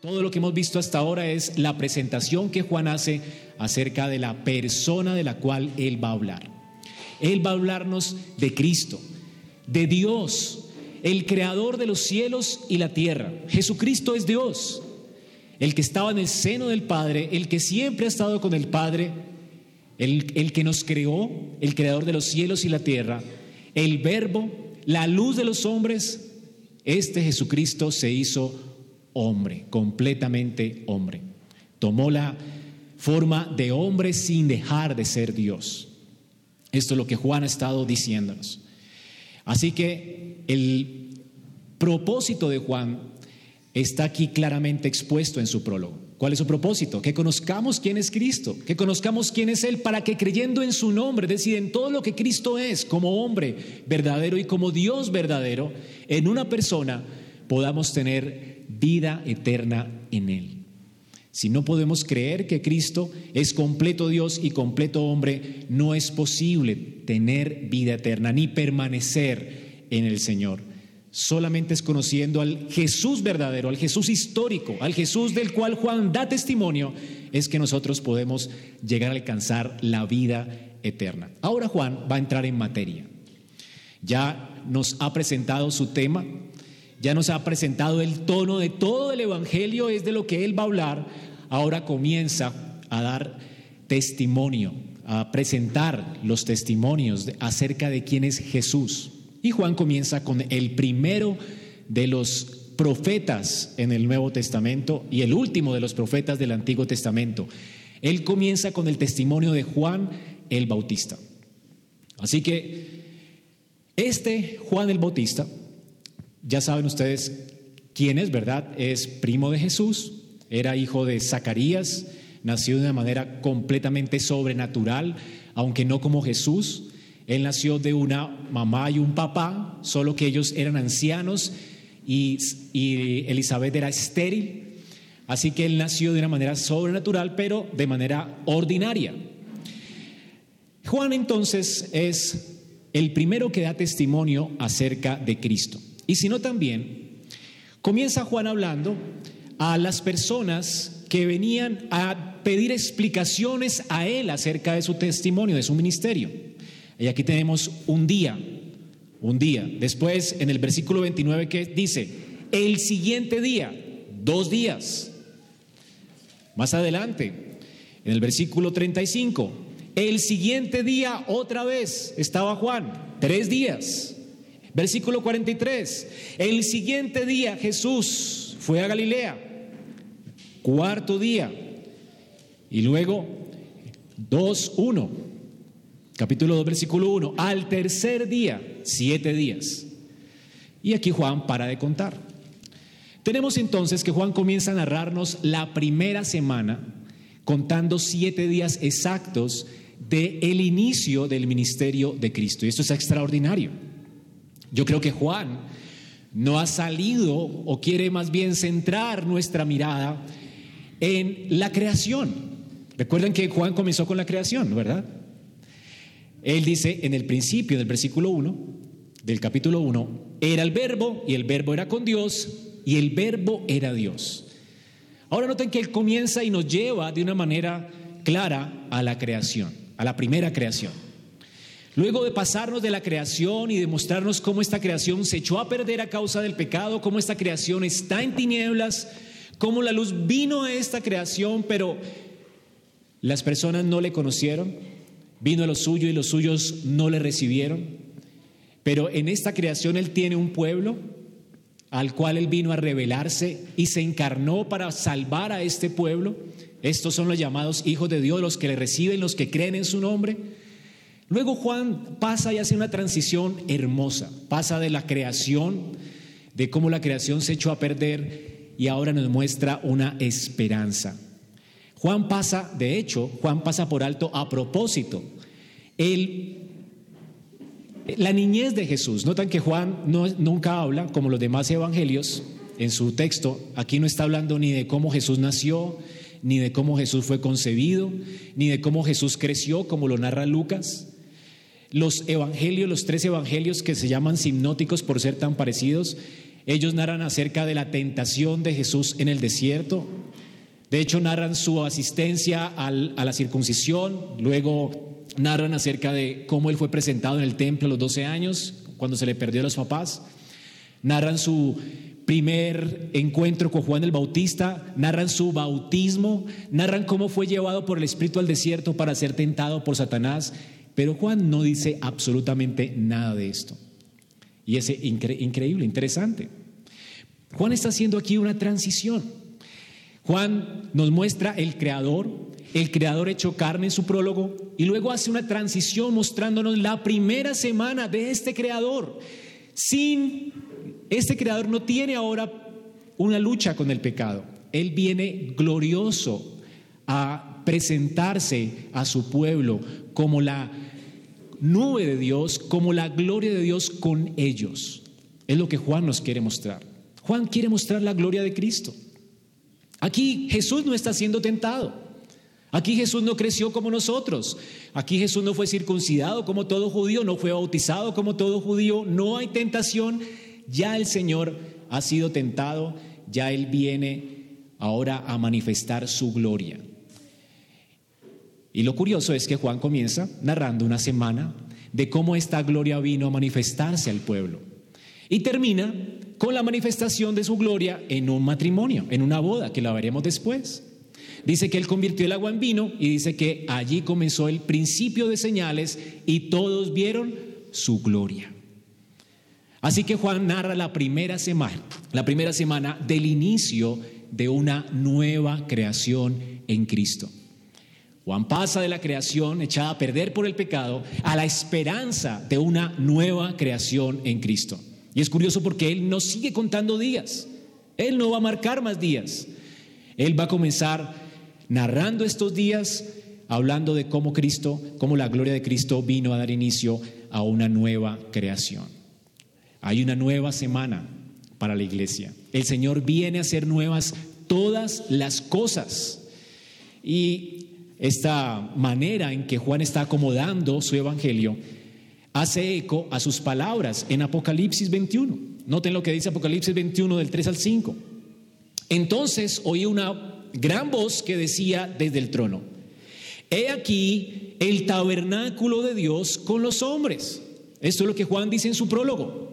Todo lo que hemos visto hasta ahora es la presentación que Juan hace acerca de la persona de la cual él va a hablar. Él va a hablarnos de Cristo, de Dios, el creador de los cielos y la tierra. Jesucristo es Dios, el que estaba en el seno del Padre, el que siempre ha estado con el Padre, el, el que nos creó, el creador de los cielos y la tierra, el verbo, la luz de los hombres. Este Jesucristo se hizo hombre, completamente hombre. Tomó la forma de hombre sin dejar de ser Dios. Esto es lo que Juan ha estado diciéndonos. Así que el propósito de Juan está aquí claramente expuesto en su prólogo. ¿Cuál es su propósito? Que conozcamos quién es Cristo, que conozcamos quién es Él, para que creyendo en su nombre, es decir, en todo lo que Cristo es como hombre verdadero y como Dios verdadero, en una persona podamos tener vida eterna en Él. Si no podemos creer que Cristo es completo Dios y completo hombre, no es posible tener vida eterna ni permanecer en el Señor. Solamente es conociendo al Jesús verdadero, al Jesús histórico, al Jesús del cual Juan da testimonio, es que nosotros podemos llegar a alcanzar la vida eterna. Ahora Juan va a entrar en materia. Ya nos ha presentado su tema, ya nos ha presentado el tono de todo el Evangelio, es de lo que Él va a hablar, ahora comienza a dar testimonio, a presentar los testimonios acerca de quién es Jesús. Y Juan comienza con el primero de los profetas en el Nuevo Testamento y el último de los profetas del Antiguo Testamento. Él comienza con el testimonio de Juan el Bautista. Así que este Juan el Bautista ya saben ustedes quién es, ¿verdad? Es primo de Jesús, era hijo de Zacarías, nació de una manera completamente sobrenatural, aunque no como Jesús. Él nació de una mamá y un papá, solo que ellos eran ancianos y, y Elizabeth era estéril. Así que él nació de una manera sobrenatural, pero de manera ordinaria. Juan entonces es el primero que da testimonio acerca de Cristo. Y si no también, comienza Juan hablando a las personas que venían a pedir explicaciones a él acerca de su testimonio, de su ministerio. Y aquí tenemos un día, un día. Después, en el versículo 29 que dice, el siguiente día, dos días. Más adelante, en el versículo 35, el siguiente día otra vez estaba Juan, tres días. Versículo 43. El siguiente día Jesús fue a Galilea. Cuarto día. Y luego 2, 1. Capítulo 2, versículo 1. Al tercer día, siete días. Y aquí Juan para de contar. Tenemos entonces que Juan comienza a narrarnos la primera semana contando siete días exactos del el inicio del ministerio de Cristo. Y esto es extraordinario. Yo creo que Juan no ha salido o quiere más bien centrar nuestra mirada en la creación. Recuerden que Juan comenzó con la creación, ¿verdad? Él dice en el principio del versículo 1 del capítulo 1, era el verbo y el verbo era con Dios y el verbo era Dios. Ahora noten que él comienza y nos lleva de una manera clara a la creación, a la primera creación. Luego de pasarnos de la creación y de mostrarnos cómo esta creación se echó a perder a causa del pecado, cómo esta creación está en tinieblas, cómo la luz vino a esta creación, pero las personas no le conocieron, vino a lo suyo y los suyos no le recibieron. Pero en esta creación Él tiene un pueblo al cual Él vino a revelarse y se encarnó para salvar a este pueblo. Estos son los llamados hijos de Dios, los que le reciben, los que creen en su nombre. Luego Juan pasa y hace una transición hermosa, pasa de la creación, de cómo la creación se echó a perder y ahora nos muestra una esperanza. Juan pasa, de hecho, Juan pasa por alto a propósito. la niñez de Jesús. Notan que Juan nunca habla, como los demás evangelios, en su texto, aquí no está hablando ni de cómo Jesús nació, ni de cómo Jesús fue concebido, ni de cómo Jesús creció, como lo narra Lucas. Los evangelios, los tres evangelios que se llaman sinóticos por ser tan parecidos, Ellos narran acerca de la tentación de Jesús en el desierto. De hecho, narran su asistencia a la circuncisión, luego narran acerca de cómo él fue presentado en el templo a los 12 años, cuando se le perdió a los papás. Narran su primer encuentro con Juan el Bautista, narran su bautismo, narran cómo fue llevado por el Espíritu al desierto para ser tentado por Satanás, pero Juan no dice absolutamente nada de esto. Y es increíble, interesante. Juan está haciendo aquí una transición. Juan nos muestra el creador, el creador hecho carne en su prólogo, y luego hace una transición mostrándonos la primera semana de este creador, sin este creador no tiene ahora una lucha con el pecado. Él viene glorioso a presentarse a su pueblo como la nube de Dios, como la gloria de Dios con ellos. Es lo que Juan nos quiere mostrar. Juan quiere mostrar la gloria de Cristo. Aquí Jesús no está siendo tentado. Aquí Jesús no creció como nosotros. Aquí Jesús no fue circuncidado como todo judío, no fue bautizado como todo judío. No hay tentación ya el Señor ha sido tentado, ya Él viene ahora a manifestar su gloria. Y lo curioso es que Juan comienza narrando una semana de cómo esta gloria vino a manifestarse al pueblo. Y termina con la manifestación de su gloria en un matrimonio, en una boda, que la veremos después. Dice que él convirtió el agua en vino y dice que allí comenzó el principio de señales y todos vieron su gloria. Así que Juan narra la primera semana, la primera semana del inicio de una nueva creación en Cristo. Juan pasa de la creación echada a perder por el pecado a la esperanza de una nueva creación en Cristo. Y es curioso porque Él no sigue contando días. Él no va a marcar más días. Él va a comenzar narrando estos días, hablando de cómo Cristo, cómo la gloria de Cristo vino a dar inicio a una nueva creación. Hay una nueva semana para la iglesia. El Señor viene a hacer nuevas todas las cosas. Y esta manera en que Juan está acomodando su evangelio hace eco a sus palabras en Apocalipsis 21. Noten lo que dice Apocalipsis 21 del 3 al 5. Entonces oí una gran voz que decía desde el trono, he aquí el tabernáculo de Dios con los hombres. Esto es lo que Juan dice en su prólogo.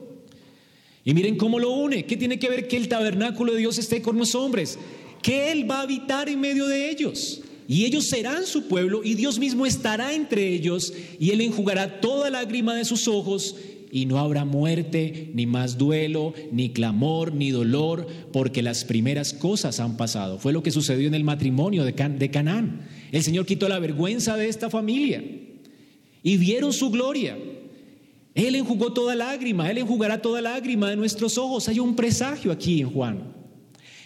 Y miren cómo lo une. ¿Qué tiene que ver que el tabernáculo de Dios esté con los hombres? Que Él va a habitar en medio de ellos. Y ellos serán su pueblo y Dios mismo estará entre ellos y Él enjugará toda lágrima de sus ojos y no habrá muerte, ni más duelo, ni clamor, ni dolor, porque las primeras cosas han pasado. Fue lo que sucedió en el matrimonio de, de Canaán. El Señor quitó la vergüenza de esta familia y vieron su gloria. Él enjugó toda lágrima, Él enjugará toda lágrima de nuestros ojos. Hay un presagio aquí en Juan.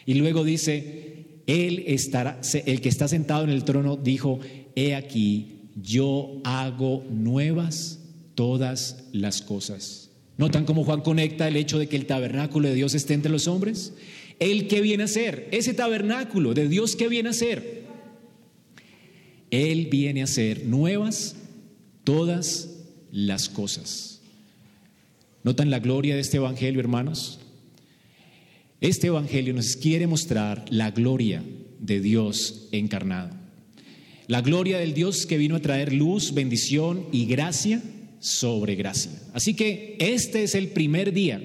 Y luego dice, Él estará, el que está sentado en el trono dijo, he aquí, yo hago nuevas todas las cosas. ¿Notan cómo Juan conecta el hecho de que el tabernáculo de Dios esté entre los hombres? El que viene a ser, ese tabernáculo de Dios que viene a ser. Él viene a ser nuevas todas las cosas. ¿Notan la gloria de este Evangelio, hermanos? Este Evangelio nos quiere mostrar la gloria de Dios encarnado. La gloria del Dios que vino a traer luz, bendición y gracia sobre gracia. Así que este es el primer día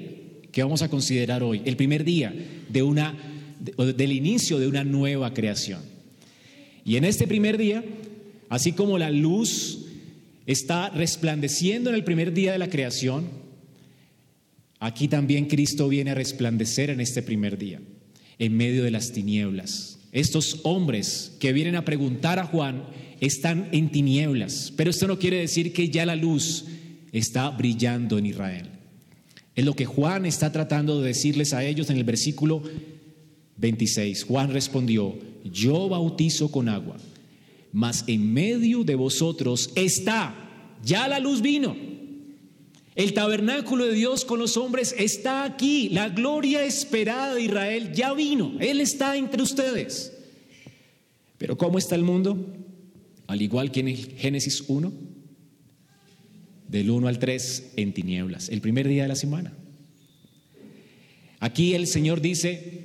que vamos a considerar hoy, el primer día de una, del inicio de una nueva creación. Y en este primer día, así como la luz está resplandeciendo en el primer día de la creación, Aquí también Cristo viene a resplandecer en este primer día, en medio de las tinieblas. Estos hombres que vienen a preguntar a Juan están en tinieblas, pero esto no quiere decir que ya la luz está brillando en Israel. Es lo que Juan está tratando de decirles a ellos en el versículo 26. Juan respondió, yo bautizo con agua, mas en medio de vosotros está, ya la luz vino el tabernáculo de Dios con los hombres está aquí. La gloria esperada de Israel ya vino. Él está entre ustedes. Pero ¿cómo está el mundo? Al igual que en Génesis 1, del 1 al 3, en tinieblas, el primer día de la semana. Aquí el Señor dice,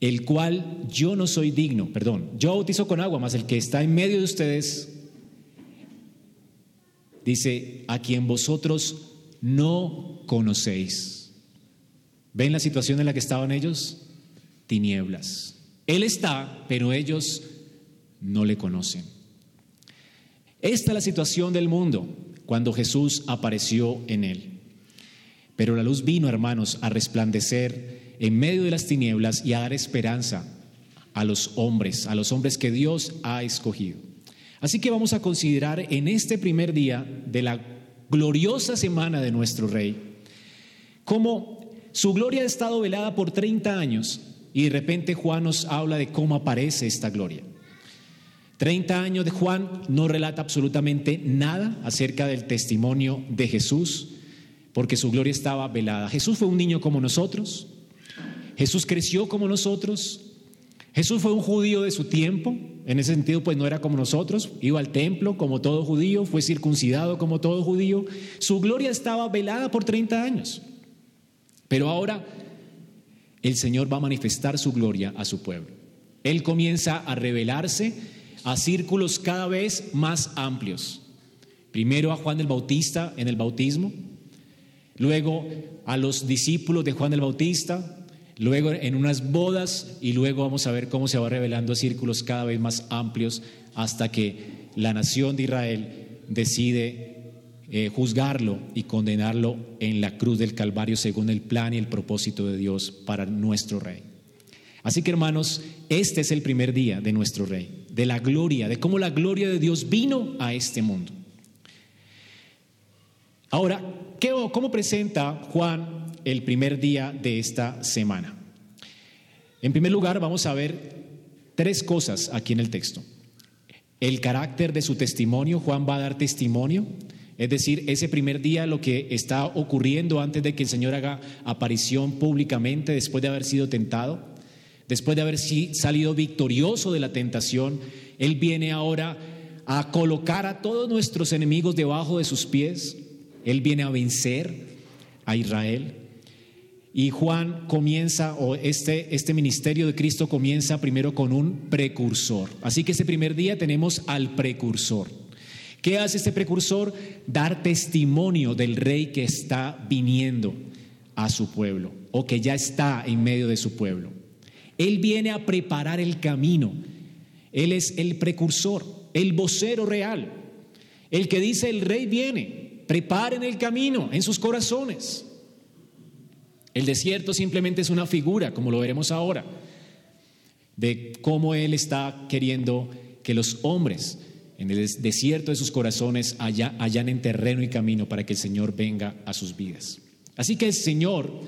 el cual yo no soy digno, perdón, yo bautizo con agua, mas el que está en medio de ustedes, dice, a quien vosotros no conocéis. ¿Ven la situación en la que estaban ellos? Tinieblas. Él está, pero ellos no le conocen. Esta es la situación del mundo cuando Jesús apareció en él. Pero la luz vino, hermanos, a resplandecer en medio de las tinieblas y a dar esperanza a los hombres, a los hombres que Dios ha escogido. Así que vamos a considerar en este primer día de la gloriosa semana de nuestro Rey, cómo su gloria ha estado velada por 30 años y de repente Juan nos habla de cómo aparece esta gloria. 30 años de Juan no relata absolutamente nada acerca del testimonio de Jesús, porque su gloria estaba velada. Jesús fue un niño como nosotros, Jesús creció como nosotros, Jesús fue un judío de su tiempo, en ese sentido pues no era como nosotros, iba al templo como todo judío, fue circuncidado como todo judío, su gloria estaba velada por 30 años. Pero ahora el Señor va a manifestar su gloria a su pueblo. Él comienza a revelarse a círculos cada vez más amplios. Primero a Juan el Bautista en el bautismo, luego a los discípulos de Juan el Bautista, luego en unas bodas y luego vamos a ver cómo se va revelando círculos cada vez más amplios hasta que la nación de Israel decide eh, juzgarlo y condenarlo en la cruz del Calvario según el plan y el propósito de Dios para nuestro rey. Así que hermanos, este es el primer día de nuestro rey, de la gloria, de cómo la gloria de Dios vino a este mundo. Ahora, ¿cómo presenta Juan el primer día de esta semana? En primer lugar, vamos a ver tres cosas aquí en el texto. El carácter de su testimonio, Juan va a dar testimonio, es decir, ese primer día lo que está ocurriendo antes de que el Señor haga aparición públicamente después de haber sido tentado después de haber salido victorioso de la tentación, Él viene ahora a colocar a todos nuestros enemigos debajo de sus pies. Él viene a vencer a Israel. Y Juan comienza, o este, este ministerio de Cristo comienza primero con un precursor. Así que ese primer día tenemos al precursor. ¿Qué hace este precursor? Dar testimonio del rey que está viniendo a su pueblo o que ya está en medio de su pueblo. Él viene a preparar el camino. Él es el precursor, el vocero real, el que dice el rey viene, preparen el camino en sus corazones. El desierto simplemente es una figura, como lo veremos ahora, de cómo Él está queriendo que los hombres en el desierto de sus corazones allá, en terreno y camino para que el Señor venga a sus vidas. Así que el Señor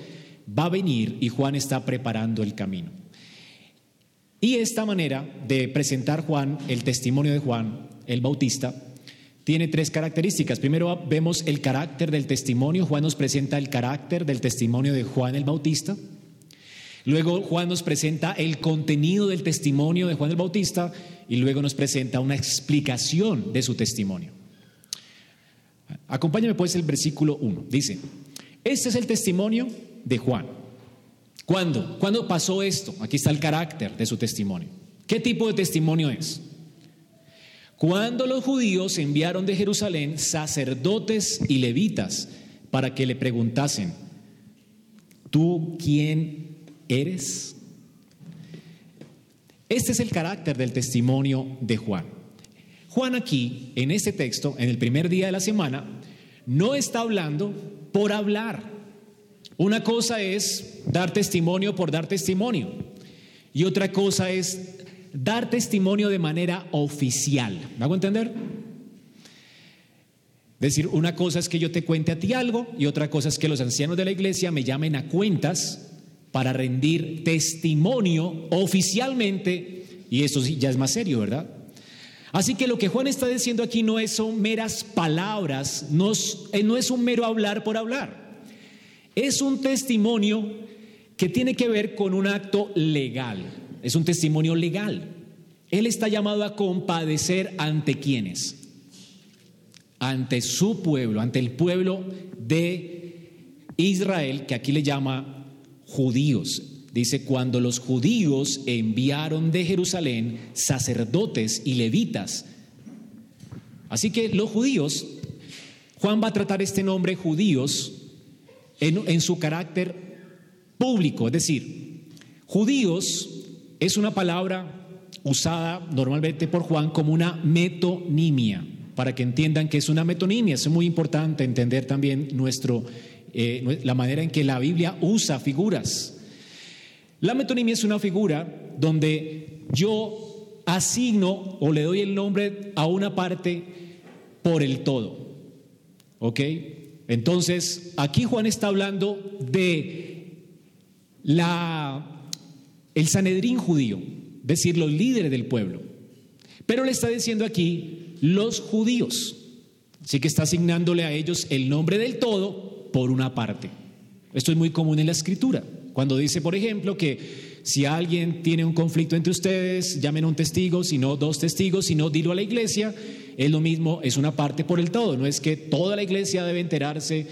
va a venir y Juan está preparando el camino. Y esta manera de presentar Juan, el testimonio de Juan, el Bautista, tiene tres características. Primero vemos el carácter del testimonio. Juan nos presenta el carácter del testimonio de Juan el Bautista. Luego Juan nos presenta el contenido del testimonio de Juan el Bautista y luego nos presenta una explicación de su testimonio. Acompáñame pues el versículo 1. Dice, este es el testimonio de Juan ¿Cuándo? ¿Cuándo pasó esto? Aquí está el carácter de su testimonio. ¿Qué tipo de testimonio es? Cuando los judíos enviaron de Jerusalén sacerdotes y levitas para que le preguntasen, ¿tú quién eres? Este es el carácter del testimonio de Juan. Juan aquí, en este texto, en el primer día de la semana, no está hablando por hablar. Una cosa es dar testimonio por dar testimonio y otra cosa es dar testimonio de manera oficial. ¿Me hago entender? Decir, una cosa es que yo te cuente a ti algo y otra cosa es que los ancianos de la iglesia me llamen a cuentas para rendir testimonio oficialmente y eso ya es más serio, ¿verdad? Así que lo que Juan está diciendo aquí no es, son meras palabras, no no es un mero hablar por hablar. Es un testimonio que tiene que ver con un acto legal, es un testimonio legal. Él está llamado a compadecer ante quienes, ante su pueblo, ante el pueblo de Israel, que aquí le llama judíos. Dice, cuando los judíos enviaron de Jerusalén sacerdotes y levitas. Así que los judíos, Juan va a tratar este nombre judíos en, en su carácter público, es decir, judíos es una palabra usada normalmente por Juan como una metonimia, para que entiendan que es una metonimia. Es muy importante entender también nuestro, eh, la manera en que la Biblia usa figuras. La metonimia es una figura donde yo asigno o le doy el nombre a una parte por el todo. ¿Ok? Entonces, aquí Juan está hablando de la, el Sanedrín judío, es decir, los líderes del pueblo. Pero le está diciendo aquí los judíos. Así que está asignándole a ellos el nombre del todo por una parte. Esto es muy común en la escritura. Cuando dice, por ejemplo, que si alguien tiene un conflicto entre ustedes, llamen a un testigo, si no dos testigos, si no dilo a la iglesia, es lo mismo, es una parte por el todo. No es que toda la iglesia debe enterarse,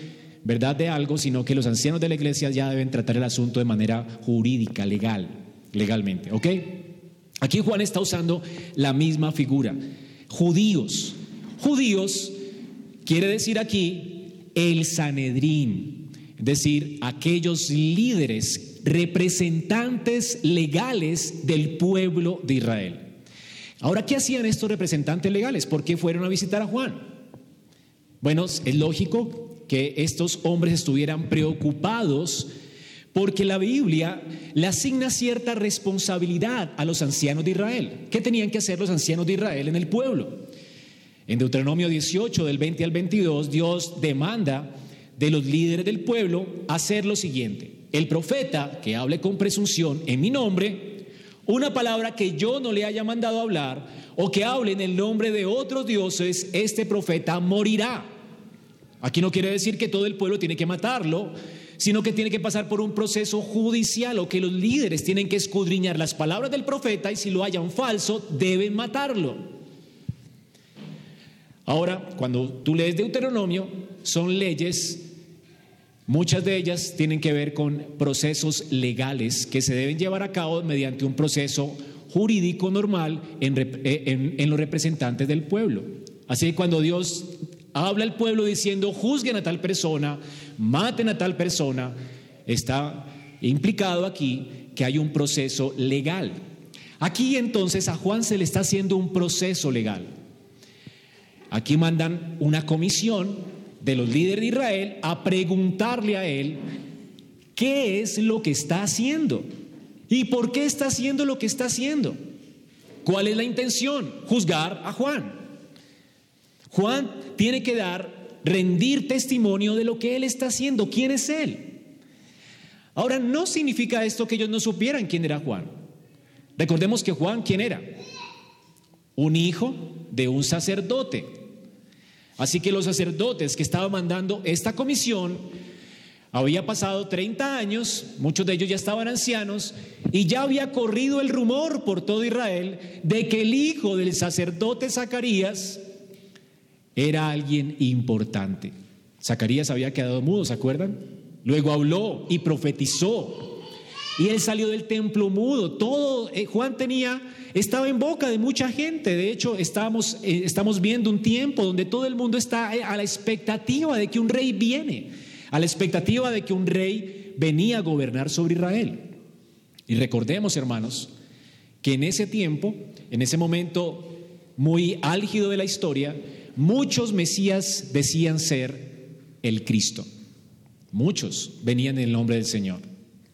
¿verdad?, de algo, sino que los ancianos de la iglesia ya deben tratar el asunto de manera jurídica, legal, legalmente. ¿Ok? Aquí Juan está usando la misma figura. Judíos. Judíos quiere decir aquí el Sanedrín, es decir, aquellos líderes, representantes legales del pueblo de Israel. Ahora, ¿qué hacían estos representantes legales? ¿Por qué fueron a visitar a Juan? Bueno, es lógico que estos hombres estuvieran preocupados porque la Biblia le asigna cierta responsabilidad a los ancianos de Israel. ¿Qué tenían que hacer los ancianos de Israel en el pueblo? En Deuteronomio 18, del 20 al 22, Dios demanda de los líderes del pueblo hacer lo siguiente. El profeta que hable con presunción en mi nombre, una palabra que yo no le haya mandado hablar, o que hable en el nombre de otros dioses, este profeta morirá. Aquí no quiere decir que todo el pueblo tiene que matarlo, sino que tiene que pasar por un proceso judicial o que los líderes tienen que escudriñar las palabras del profeta y si lo hayan falso, deben matarlo. Ahora, cuando tú lees Deuteronomio, son leyes, muchas de ellas tienen que ver con procesos legales que se deben llevar a cabo mediante un proceso jurídico normal en, eh, en los representantes del pueblo. Así que cuando Dios habla al pueblo diciendo, juzguen a tal persona, maten a tal persona, está implicado aquí que hay un proceso legal. Aquí entonces a Juan se le está haciendo un proceso legal. Aquí mandan una comisión de los líderes de Israel a preguntarle a él qué es lo que está haciendo y por qué está haciendo lo que está haciendo. ¿Cuál es la intención? Juzgar a Juan. Juan tiene que dar rendir testimonio de lo que Él está haciendo, quién es Él. Ahora, no significa esto que ellos no supieran quién era Juan. Recordemos que Juan, ¿quién era? Un hijo de un sacerdote. Así que los sacerdotes que estaban mandando esta comisión, había pasado 30 años, muchos de ellos ya estaban ancianos, y ya había corrido el rumor por todo Israel de que el hijo del sacerdote Zacarías era alguien importante. Zacarías había quedado mudo, ¿se acuerdan? Luego habló y profetizó. Y él salió del templo mudo. Todo, eh, Juan tenía, estaba en boca de mucha gente. De hecho, estamos, eh, estamos viendo un tiempo donde todo el mundo está eh, a la expectativa de que un rey viene, a la expectativa de que un rey venía a gobernar sobre Israel. Y recordemos, hermanos, que en ese tiempo, en ese momento muy álgido de la historia, Muchos Mesías decían ser el Cristo. Muchos venían en el nombre del Señor.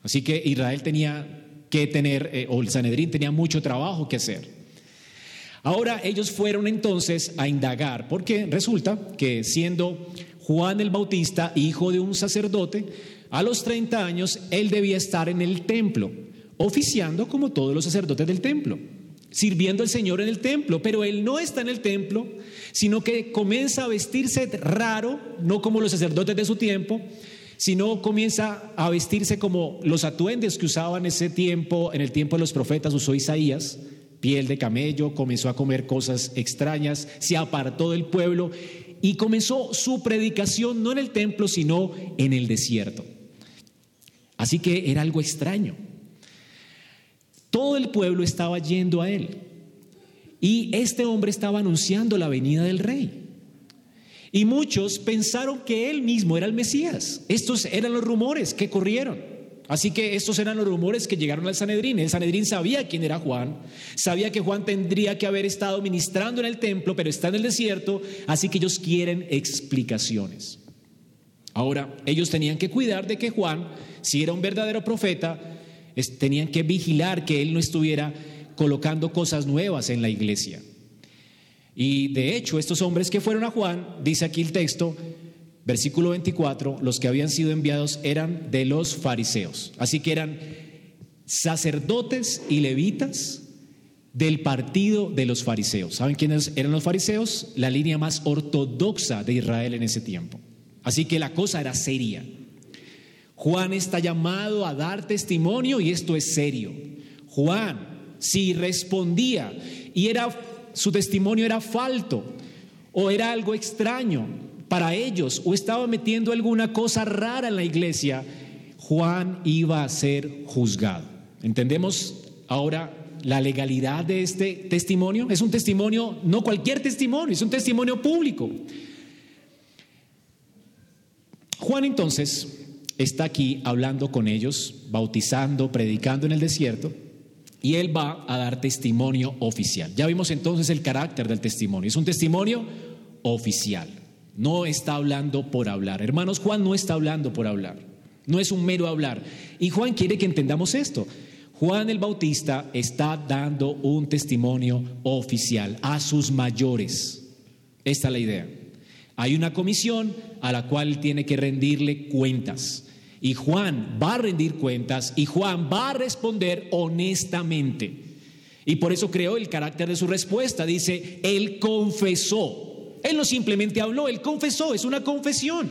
Así que Israel tenía que tener, eh, o el Sanedrín tenía mucho trabajo que hacer. Ahora ellos fueron entonces a indagar, porque resulta que siendo Juan el Bautista, hijo de un sacerdote, a los 30 años él debía estar en el templo, oficiando como todos los sacerdotes del templo sirviendo al Señor en el templo, pero él no está en el templo, sino que comienza a vestirse raro, no como los sacerdotes de su tiempo, sino comienza a vestirse como los atuendes que usaban en ese tiempo, en el tiempo de los profetas usó Isaías, piel de camello, comenzó a comer cosas extrañas, se apartó del pueblo y comenzó su predicación no en el templo, sino en el desierto. Así que era algo extraño. Todo el pueblo estaba yendo a él. Y este hombre estaba anunciando la venida del rey. Y muchos pensaron que él mismo era el Mesías. Estos eran los rumores que corrieron. Así que estos eran los rumores que llegaron al Sanedrín. El Sanedrín sabía quién era Juan, sabía que Juan tendría que haber estado ministrando en el templo, pero está en el desierto, así que ellos quieren explicaciones. Ahora, ellos tenían que cuidar de que Juan, si era un verdadero profeta, tenían que vigilar que él no estuviera colocando cosas nuevas en la iglesia. Y de hecho, estos hombres que fueron a Juan, dice aquí el texto, versículo 24, los que habían sido enviados eran de los fariseos. Así que eran sacerdotes y levitas del partido de los fariseos. ¿Saben quiénes eran los fariseos? La línea más ortodoxa de Israel en ese tiempo. Así que la cosa era seria. Juan está llamado a dar testimonio y esto es serio. Juan, si respondía y era su testimonio era falto o era algo extraño para ellos o estaba metiendo alguna cosa rara en la iglesia, Juan iba a ser juzgado. ¿Entendemos ahora la legalidad de este testimonio? Es un testimonio, no cualquier testimonio, es un testimonio público. Juan entonces está aquí hablando con ellos, bautizando, predicando en el desierto y él va a dar testimonio oficial. Ya vimos entonces el carácter del testimonio. Es un testimonio oficial. No está hablando por hablar. Hermanos, Juan no está hablando por hablar. No es un mero hablar. Y Juan quiere que entendamos esto. Juan el Bautista está dando un testimonio oficial a sus mayores. Esta es la idea. Hay una comisión a la cual tiene que rendirle cuentas. Y Juan va a rendir cuentas y Juan va a responder honestamente. Y por eso creó el carácter de su respuesta. Dice, él confesó. Él no simplemente habló, él confesó, es una confesión.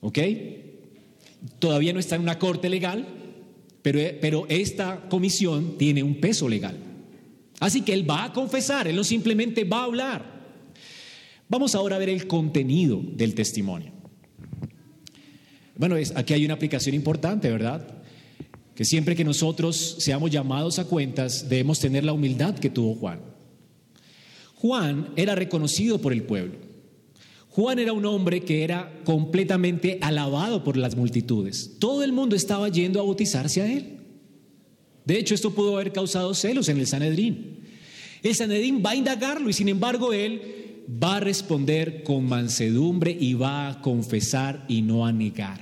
¿Ok? Todavía no está en una corte legal, pero, pero esta comisión tiene un peso legal. Así que él va a confesar, él no simplemente va a hablar. Vamos ahora a ver el contenido del testimonio. Bueno, es, aquí hay una aplicación importante, ¿verdad? Que siempre que nosotros seamos llamados a cuentas, debemos tener la humildad que tuvo Juan. Juan era reconocido por el pueblo. Juan era un hombre que era completamente alabado por las multitudes. Todo el mundo estaba yendo a bautizarse a él. De hecho, esto pudo haber causado celos en el Sanedrín. El Sanedrín va a indagarlo y sin embargo él va a responder con mansedumbre y va a confesar y no a negar.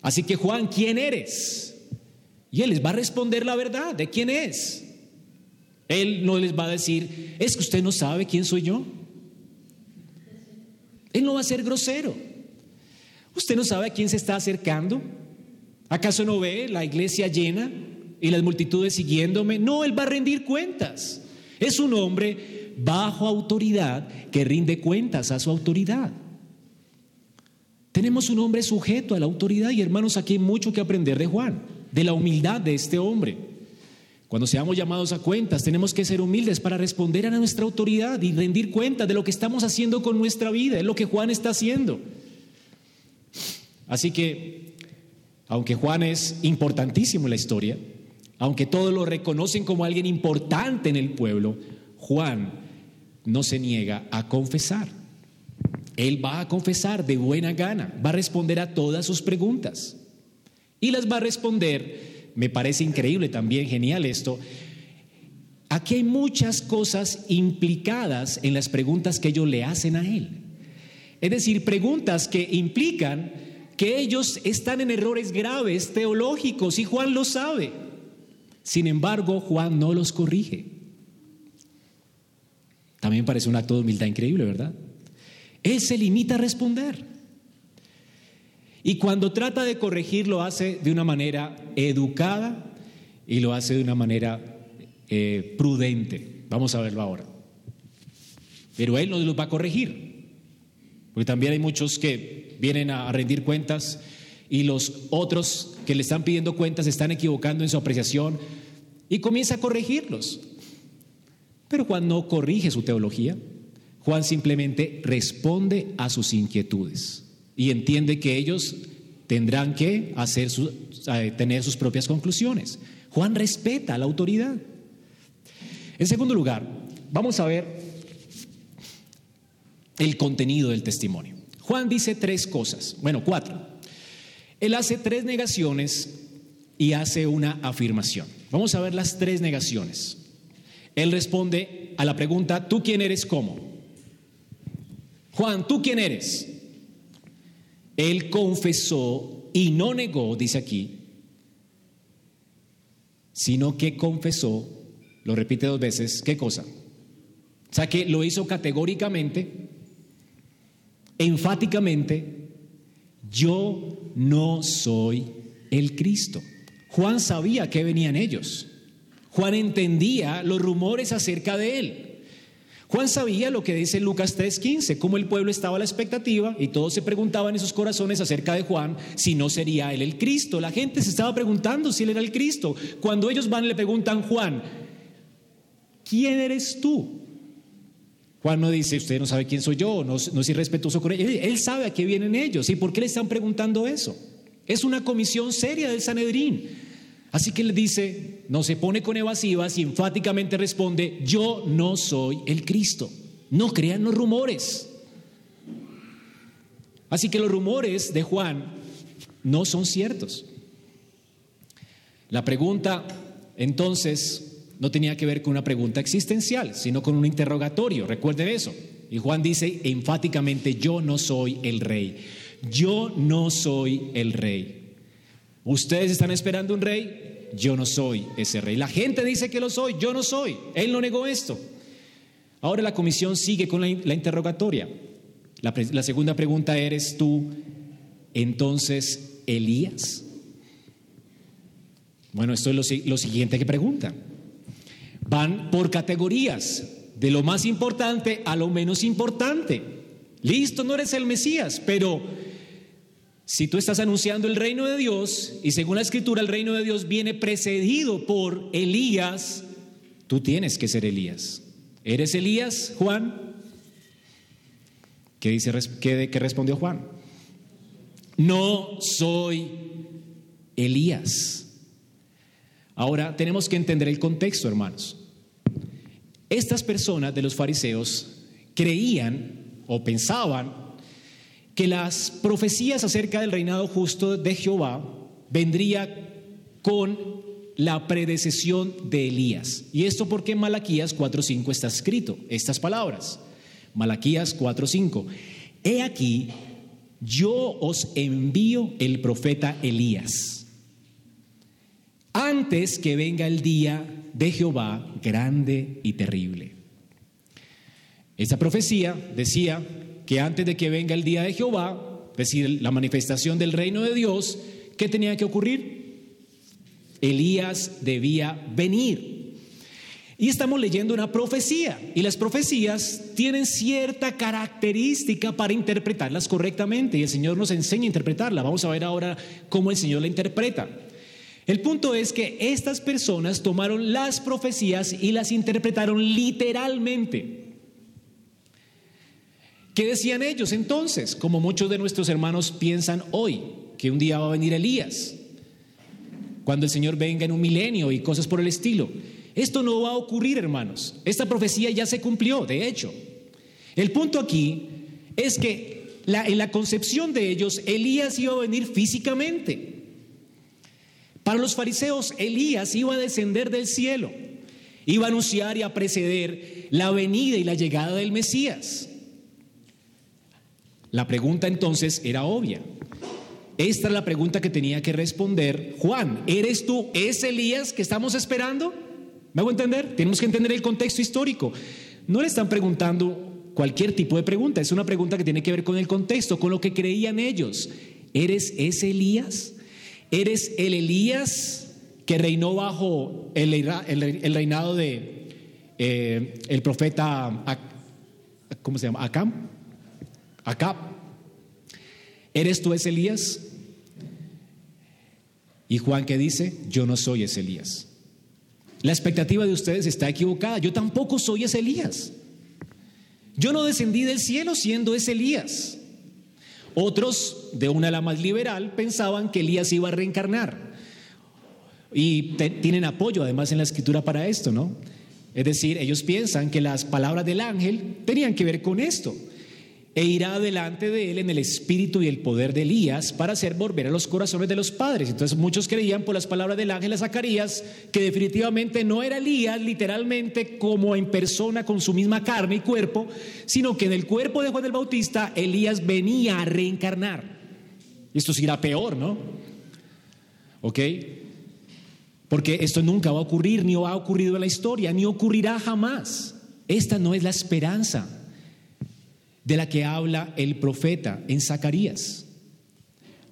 Así que Juan, ¿quién eres? Y él les va a responder la verdad de quién es. Él no les va a decir, es que usted no sabe quién soy yo. Él no va a ser grosero. ¿Usted no sabe a quién se está acercando? ¿Acaso no ve la iglesia llena y las multitudes siguiéndome? No, él va a rendir cuentas. Es un hombre bajo autoridad que rinde cuentas a su autoridad. Tenemos un hombre sujeto a la autoridad y hermanos, aquí hay mucho que aprender de Juan, de la humildad de este hombre. Cuando seamos llamados a cuentas, tenemos que ser humildes para responder a nuestra autoridad y rendir cuentas de lo que estamos haciendo con nuestra vida, es lo que Juan está haciendo. Así que, aunque Juan es importantísimo en la historia, aunque todos lo reconocen como alguien importante en el pueblo, Juan no se niega a confesar. Él va a confesar de buena gana, va a responder a todas sus preguntas. Y las va a responder, me parece increíble también, genial esto, aquí hay muchas cosas implicadas en las preguntas que ellos le hacen a él. Es decir, preguntas que implican que ellos están en errores graves teológicos y Juan lo sabe. Sin embargo, Juan no los corrige. También parece un acto de humildad increíble, ¿verdad? Él se limita a responder. Y cuando trata de corregir lo hace de una manera educada y lo hace de una manera eh, prudente. Vamos a verlo ahora. Pero Él no los va a corregir. Porque también hay muchos que vienen a rendir cuentas y los otros que le están pidiendo cuentas están equivocando en su apreciación y comienza a corregirlos. Pero Juan no corrige su teología. Juan simplemente responde a sus inquietudes y entiende que ellos tendrán que hacer eh, tener sus propias conclusiones. Juan respeta la autoridad. En segundo lugar, vamos a ver el contenido del testimonio. Juan dice tres cosas, bueno, cuatro. Él hace tres negaciones y hace una afirmación. Vamos a ver las tres negaciones. Él responde a la pregunta, ¿tú quién eres cómo? Juan, ¿tú quién eres? Él confesó y no negó, dice aquí, sino que confesó, lo repite dos veces, ¿qué cosa? O sea que lo hizo categóricamente, enfáticamente, yo no soy el Cristo. Juan sabía que venían ellos. Juan entendía los rumores acerca de él. Juan sabía lo que dice Lucas 3:15, cómo el pueblo estaba a la expectativa y todos se preguntaban en sus corazones acerca de Juan si no sería él el Cristo. La gente se estaba preguntando si él era el Cristo. Cuando ellos van le preguntan, Juan, ¿quién eres tú? Juan no dice, usted no sabe quién soy yo, no, no es irrespetuoso con ellos. Él sabe a qué vienen ellos. ¿Y por qué le están preguntando eso? Es una comisión seria del Sanedrín. Así que le dice, no se pone con evasivas y enfáticamente responde, yo no soy el Cristo. No crean los rumores. Así que los rumores de Juan no son ciertos. La pregunta entonces no tenía que ver con una pregunta existencial, sino con un interrogatorio. Recuerden eso. Y Juan dice enfáticamente, yo no soy el rey. Yo no soy el rey. Ustedes están esperando un rey, yo no soy ese rey. La gente dice que lo soy, yo no soy. Él no negó esto. Ahora la comisión sigue con la, interrogatoria. La, segunda pregunta, ¿eres tú entonces Elías? Bueno, esto es lo, lo siguiente que preguntan. Van por categorías, de lo más importante a lo menos importante. Listo, no eres el Mesías, pero si tú estás anunciando el reino de Dios y según la escritura el reino de Dios viene precedido por Elías, tú tienes que ser Elías. ¿Eres Elías, Juan? ¿Qué, dice, qué, respondió Juan? No soy Elías. Ahora tenemos que entender el contexto, hermanos. Estas personas de los fariseos creían o pensaban que las profecías acerca del reinado justo de Jehová vendría con la predecesión de Elías. Y esto porque en Malaquías 4.5 está escrito estas palabras. Malaquías 4.5. He aquí, yo os envío el profeta Elías, antes que venga el día de Jehová grande y terrible. Esta profecía decía que antes de que venga el día de Jehová, es decir, la manifestación del reino de Dios, ¿qué tenía que ocurrir? Elías debía venir. Y estamos leyendo una profecía, y las profecías tienen cierta característica para interpretarlas correctamente, y el Señor nos enseña a interpretarla. Vamos a ver ahora cómo el Señor la interpreta. El punto es que estas personas tomaron las profecías y las interpretaron literalmente. ¿Qué decían ellos entonces? Como muchos de nuestros hermanos piensan hoy, que un día va a venir Elías, cuando el Señor venga en un milenio y cosas por el estilo. Esto no va a ocurrir, hermanos. Esta profecía ya se cumplió, de hecho. El punto aquí es que en la concepción de ellos, Elías iba a venir físicamente. Para los fariseos, Elías iba a descender del cielo, iba a anunciar y a preceder la venida y la llegada del Mesías. La pregunta entonces era obvia. Esta es la pregunta que tenía que responder Juan. ¿Eres tú ese Elías que estamos esperando? ¿Me hago entender? Tenemos que entender el contexto histórico. No le están preguntando cualquier tipo de pregunta, es una pregunta que tiene que ver con el contexto, con lo que creían ellos. ¿Eres ese Elías? ¿Eres el Elías que reinó bajo el, reinado de eh, el profeta, ¿cómo se llama? Acam? Acá, ¿eres tú ese Elías? Y Juan que dice, yo no soy ese Elías. La expectativa de ustedes está equivocada, yo tampoco soy ese Elías. yo no descendí del cielo siendo ese Elías. Otros, de una ala más liberal, pensaban que Elías iba a reencarnar. Y tienen apoyo además en la escritura para esto, ¿no? Es decir, ellos piensan que las palabras del ángel tenían que ver con esto e irá delante de él en el espíritu y el poder de Elías para hacer volver a los corazones de los padres. Entonces muchos creían por las palabras del ángel a Zacarías que definitivamente no era Elías literalmente como en persona con su misma carne y cuerpo, sino que en el cuerpo de Juan el Bautista Elías venía a reencarnar. Esto será peor, ¿no? ¿Ok? Porque esto nunca va a ocurrir, ni ha ocurrido en la historia, ni ocurrirá jamás. Esta no es la esperanza de la que habla el profeta en Zacarías.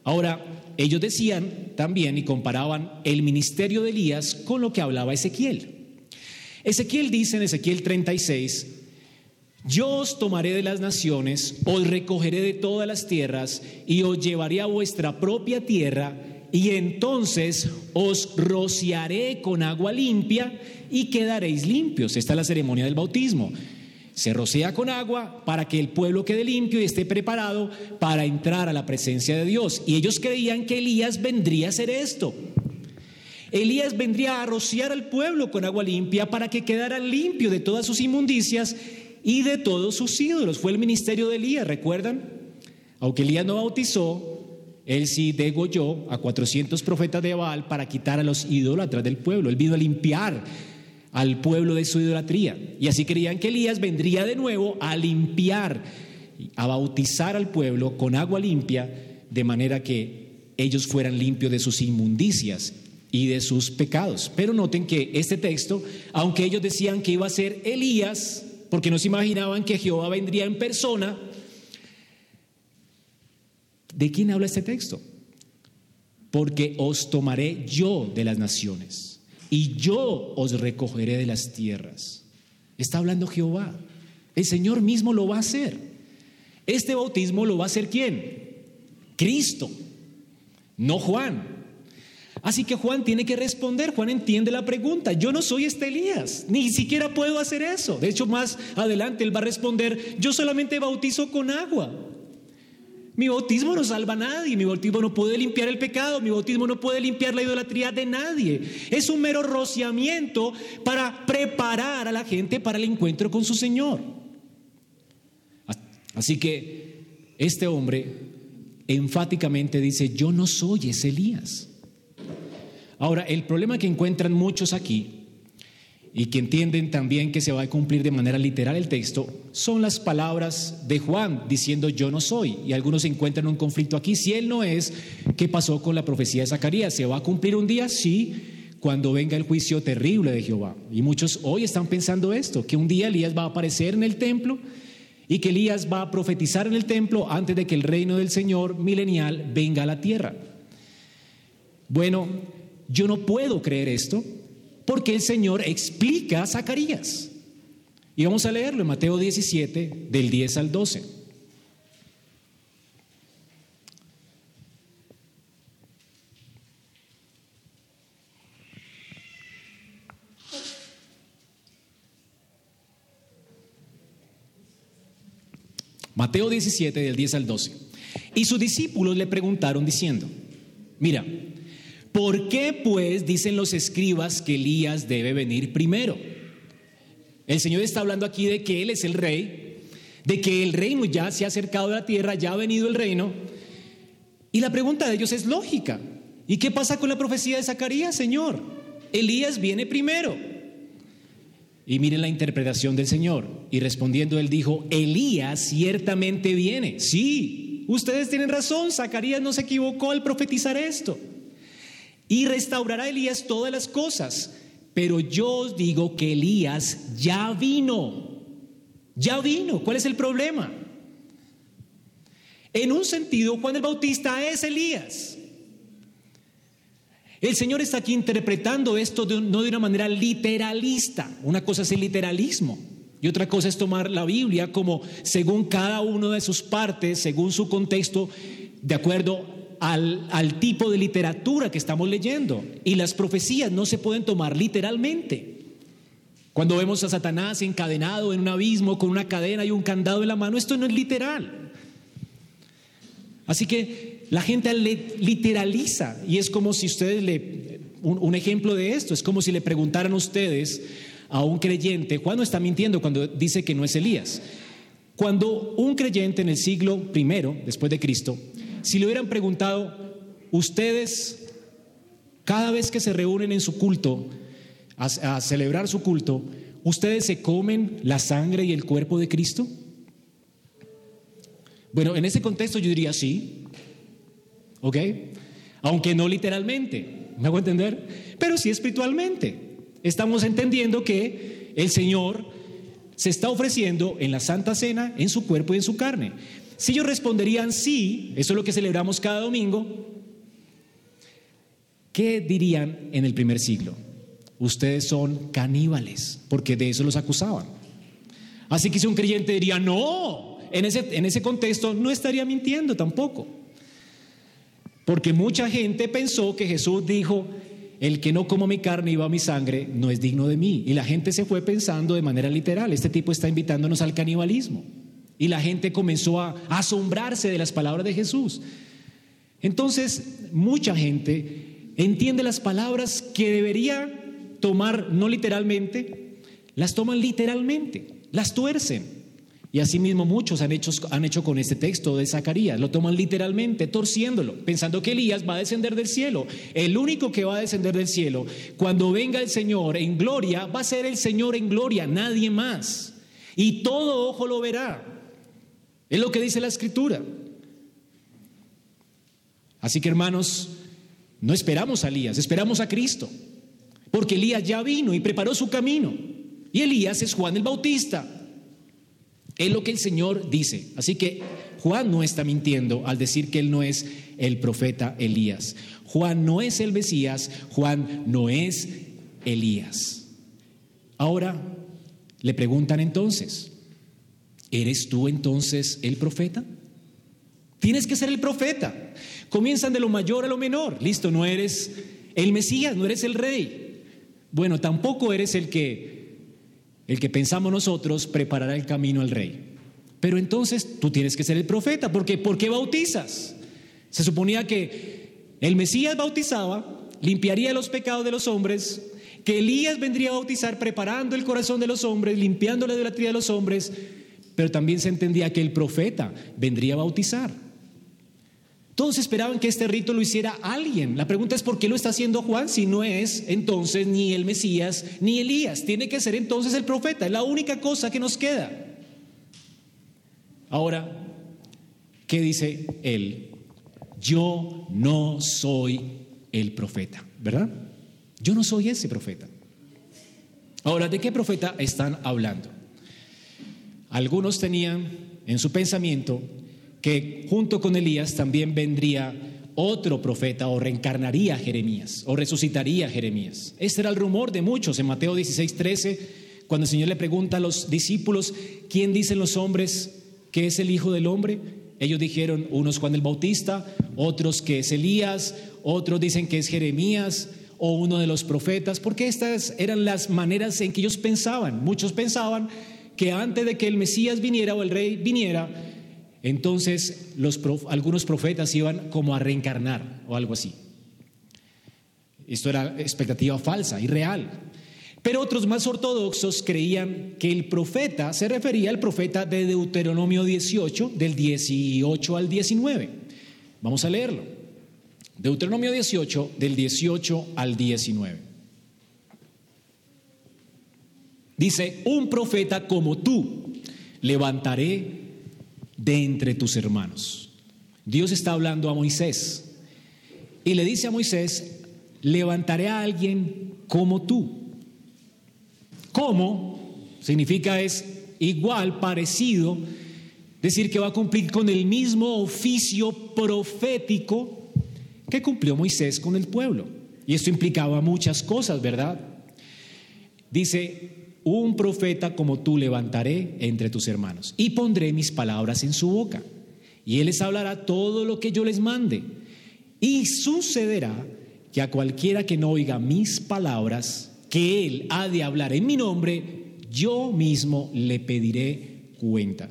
Ahora, ellos decían también y comparaban el ministerio de Elías con lo que hablaba Ezequiel. Ezequiel dice en Ezequiel 36, yo os tomaré de las naciones, os recogeré de todas las tierras y os llevaré a vuestra propia tierra y entonces os rociaré con agua limpia y quedaréis limpios. Esta es la ceremonia del bautismo. Se rocea con agua para que el pueblo quede limpio y esté preparado para entrar a la presencia de Dios. Y ellos creían que Elías vendría a hacer esto. Elías vendría a rociar al pueblo con agua limpia para que quedara limpio de todas sus inmundicias y de todos sus ídolos. Fue el ministerio de Elías, ¿recuerdan? Aunque Elías no bautizó, él sí degolló a 400 profetas de Baal para quitar a los ídolos del pueblo. Él vino a limpiar al pueblo de su idolatría. Y así creían que Elías vendría de nuevo a limpiar, a bautizar al pueblo con agua limpia, de manera que ellos fueran limpios de sus inmundicias y de sus pecados. Pero noten que este texto, aunque ellos decían que iba a ser Elías, porque no se imaginaban que Jehová vendría en persona, ¿de quién habla este texto? Porque os tomaré yo de las naciones y yo os recogeré de las tierras. Está hablando Jehová. El Señor mismo lo va a hacer. Este bautismo lo va a hacer quién? Cristo, no Juan. Así que Juan tiene que responder, Juan entiende la pregunta, yo no soy este Elías, ni siquiera puedo hacer eso. De hecho, más adelante él va a responder, yo solamente bautizo con agua. Mi bautismo no salva a nadie, mi bautismo no puede limpiar el pecado, mi bautismo no puede limpiar la idolatría de nadie. Es un mero rociamiento para preparar a la gente para el encuentro con su Señor. Así que este hombre enfáticamente dice, yo no soy ese Elías. Ahora, el problema que encuentran muchos aquí y que entienden también que se va a cumplir de manera literal el texto, son las palabras de Juan diciendo yo no soy. Y algunos encuentran un conflicto aquí. Si él no es, ¿qué pasó con la profecía de Zacarías? ¿Se va a cumplir un día? Sí, cuando venga el juicio terrible de Jehová. Y muchos hoy están pensando esto, que un día Elías va a aparecer en el templo y que Elías va a profetizar en el templo antes de que el reino del Señor milenial venga a la tierra. Bueno, yo no puedo creer esto porque el Señor explica a Zacarías. Y vamos a leerlo en Mateo 17, del 10 al 12. Mateo 17, del 10 al 12. Y sus discípulos le preguntaron diciendo, mira, ¿Por qué pues dicen los escribas que Elías debe venir primero? El Señor está hablando aquí de que Él es el rey, de que el reino ya se ha acercado a la tierra, ya ha venido el reino. Y la pregunta de ellos es lógica. ¿Y qué pasa con la profecía de Zacarías, Señor? Elías viene primero. Y miren la interpretación del Señor. Y respondiendo él dijo, Elías ciertamente viene. Sí, ustedes tienen razón, Zacarías no se equivocó al profetizar esto y restaurará Elías todas las cosas. Pero yo os digo que Elías ya vino. Ya vino. ¿Cuál es el problema? En un sentido, Juan el Bautista es Elías. El Señor está aquí interpretando esto no de una manera literalista. Una cosa es el literalismo y otra cosa es tomar la Biblia como según cada una de sus partes, según su contexto, de acuerdo al, tipo de literatura que estamos leyendo. Y las profecías no se pueden tomar literalmente. Cuando vemos a Satanás encadenado en un abismo con una cadena y un candado en la mano, esto no es literal. Así que la gente literaliza y es como si ustedes le... Un, ejemplo de esto, es como si le preguntaran a ustedes a un creyente, Juan no está mintiendo cuando dice que no es Elías. Cuando un creyente en el siglo primero, después de Cristo, si le hubieran preguntado, ustedes, cada vez que se reúnen en su culto, a, celebrar su culto, ¿ustedes se comen la sangre y el cuerpo de Cristo? Bueno, en ese contexto yo diría sí, ¿ok? Aunque no literalmente, ¿me hago entender? Pero sí espiritualmente. Estamos entendiendo que el Señor se está ofreciendo en la Santa Cena, en su cuerpo y en su carne. Si ellos responderían sí, eso es lo que celebramos cada domingo, ¿qué dirían en el primer siglo? ustedes son caníbales, porque de eso los acusaban. Así que si un creyente diría, no, en ese, en ese contexto no estaría mintiendo tampoco. Porque mucha gente pensó que Jesús dijo, el que no como mi carne y va mi sangre no es digno de mí. Y la gente se fue pensando de manera literal, este tipo está invitándonos al canibalismo. Y la gente comenzó a asombrarse de las palabras de Jesús. Entonces, mucha gente entiende las palabras que debería tomar no literalmente, las toman literalmente, las tuercen. Y asimismo muchos han hecho, han hecho con este texto de Zacarías, lo toman literalmente, torciéndolo, pensando que Elías va a descender del cielo. El único que va a descender del cielo, cuando venga el Señor en gloria, va a ser el Señor en gloria, nadie más. Y todo ojo lo verá. Es lo que dice la escritura. Así que hermanos, no esperamos a Elías, esperamos a Cristo porque Elías ya vino y preparó su camino. Y Elías es Juan el Bautista. Es lo que el Señor dice. Así que Juan no está mintiendo al decir que él no es el profeta Elías. Juan no es el Mesías, Juan no es Elías. Ahora le preguntan entonces, ¿eres tú entonces el profeta? Tienes que ser el profeta. Comienzan de lo mayor a lo menor. Listo, no eres el Mesías, no eres el rey. Bueno, tampoco eres el que, el que pensamos nosotros preparará el camino al rey. Pero entonces tú tienes que ser el profeta, porque ¿por qué bautizas? Se suponía que el Mesías bautizaba, limpiaría los pecados de los hombres, que Elías vendría a bautizar preparando el corazón de los hombres, limpiando la idolatría de los hombres, pero también se entendía que el profeta vendría a bautizar. Todos esperaban que este rito lo hiciera alguien. La pregunta es por qué lo está haciendo Juan si no es entonces ni el Mesías ni Elías. Tiene que ser entonces el profeta. Es la única cosa que nos queda. Ahora, ¿qué dice él? Yo no soy el profeta, ¿verdad? Yo no soy ese profeta. Ahora, ¿de qué profeta están hablando? Algunos tenían en su pensamiento que junto con Elías también vendría otro profeta o reencarnaría Jeremías o resucitaría Jeremías. Este era el rumor de muchos en Mateo 16, 13, cuando el Señor le pregunta a los discípulos, ¿quién dicen los hombres que es el Hijo del Hombre? Ellos dijeron, unos Juan el Bautista, otros que es Elías, otros dicen que es Jeremías o uno de los profetas, porque estas eran las maneras en que ellos pensaban. Muchos pensaban que antes de que el Mesías viniera o el rey viniera, entonces algunos profetas iban como a reencarnar o algo así. Esto era expectativa falsa, irreal. Pero otros más ortodoxos creían que el profeta se refería al profeta de Deuteronomio 18, del 18 al 19. Vamos a leerlo. Deuteronomio 18, del 18 al 19. Dice, un profeta como tú levantaré de entre tus hermanos. Dios está hablando a Moisés y le dice a Moisés, levantaré a alguien como tú. ¿Cómo? Significa es igual, parecido, decir que va a cumplir con el mismo oficio profético que cumplió Moisés con el pueblo. Y esto implicaba muchas cosas, ¿verdad? Dice, un profeta como tú levantaré entre tus hermanos y pondré mis palabras en su boca. Y él les hablará todo lo que yo les mande. Y sucederá que a cualquiera que no oiga mis palabras, que él ha de hablar en mi nombre, yo mismo le pediré cuenta.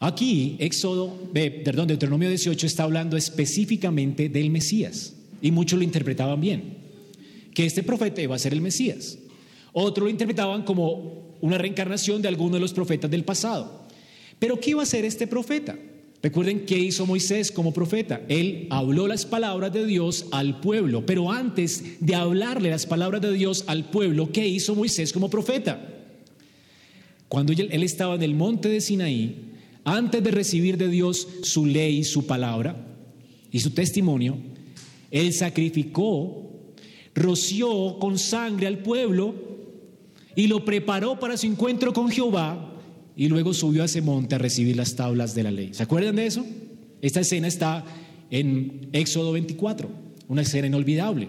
Aquí, Éxodo, perdón, Deuteronomio 18 está hablando específicamente del Mesías y muchos lo interpretaban bien, que este profeta iba a ser el Mesías. Otros lo interpretaban como una reencarnación de alguno de los profetas del pasado. Pero ¿qué iba a hacer este profeta? Recuerden qué hizo Moisés como profeta. Él habló las palabras de Dios al pueblo, pero antes de hablarle las palabras de Dios al pueblo, ¿qué hizo Moisés como profeta? Cuando él estaba en el monte de Sinaí, antes de recibir de Dios su ley, su palabra y su testimonio, él sacrificó, roció con sangre al pueblo y lo preparó para su encuentro con Jehová y luego subió a ese monte a recibir las tablas de la ley. ¿Se acuerdan de eso? Esta escena está en Éxodo 24, una escena inolvidable,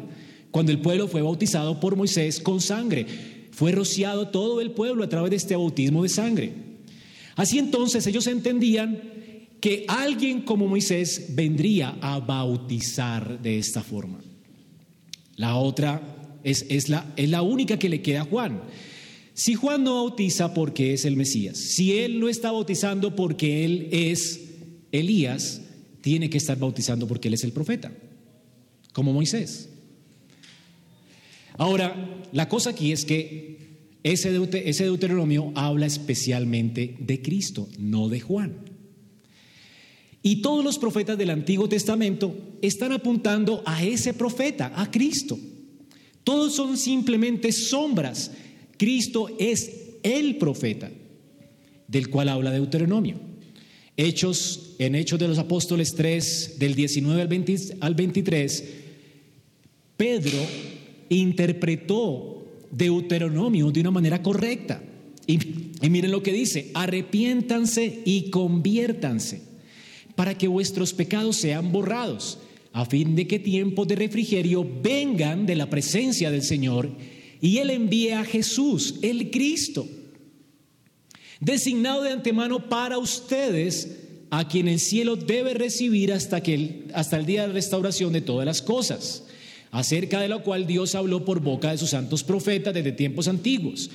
cuando el pueblo fue bautizado por Moisés con sangre. Fue rociado todo el pueblo a través de este bautismo de sangre. Así entonces ellos entendían que alguien como Moisés vendría a bautizar de esta forma. La otra es, es, la, es la única que le queda a Juan. Si Juan no bautiza porque es el Mesías, si él no está bautizando porque él es Elías, tiene que estar bautizando porque él es el profeta, como Moisés. Ahora, la cosa aquí es que ese, Deuteronomio habla especialmente de Cristo, no de Juan. Y todos los profetas del Antiguo Testamento están apuntando a ese profeta, a Cristo. Todos son simplemente sombras. Cristo es el profeta del cual habla Deuteronomio. Hechos, en Hechos de los Apóstoles 3, del 19 al, al 23, Pedro interpretó Deuteronomio de una manera correcta. Y, miren lo que dice, arrepiéntanse y conviértanse para que vuestros pecados sean borrados, a fin de que tiempos de refrigerio vengan de la presencia del Señor y Él envíe a Jesús, el Cristo, designado de antemano para ustedes, a quien el cielo debe recibir hasta, que hasta el día de restauración de todas las cosas acerca de lo cual Dios habló por boca de sus santos profetas desde tiempos antiguos.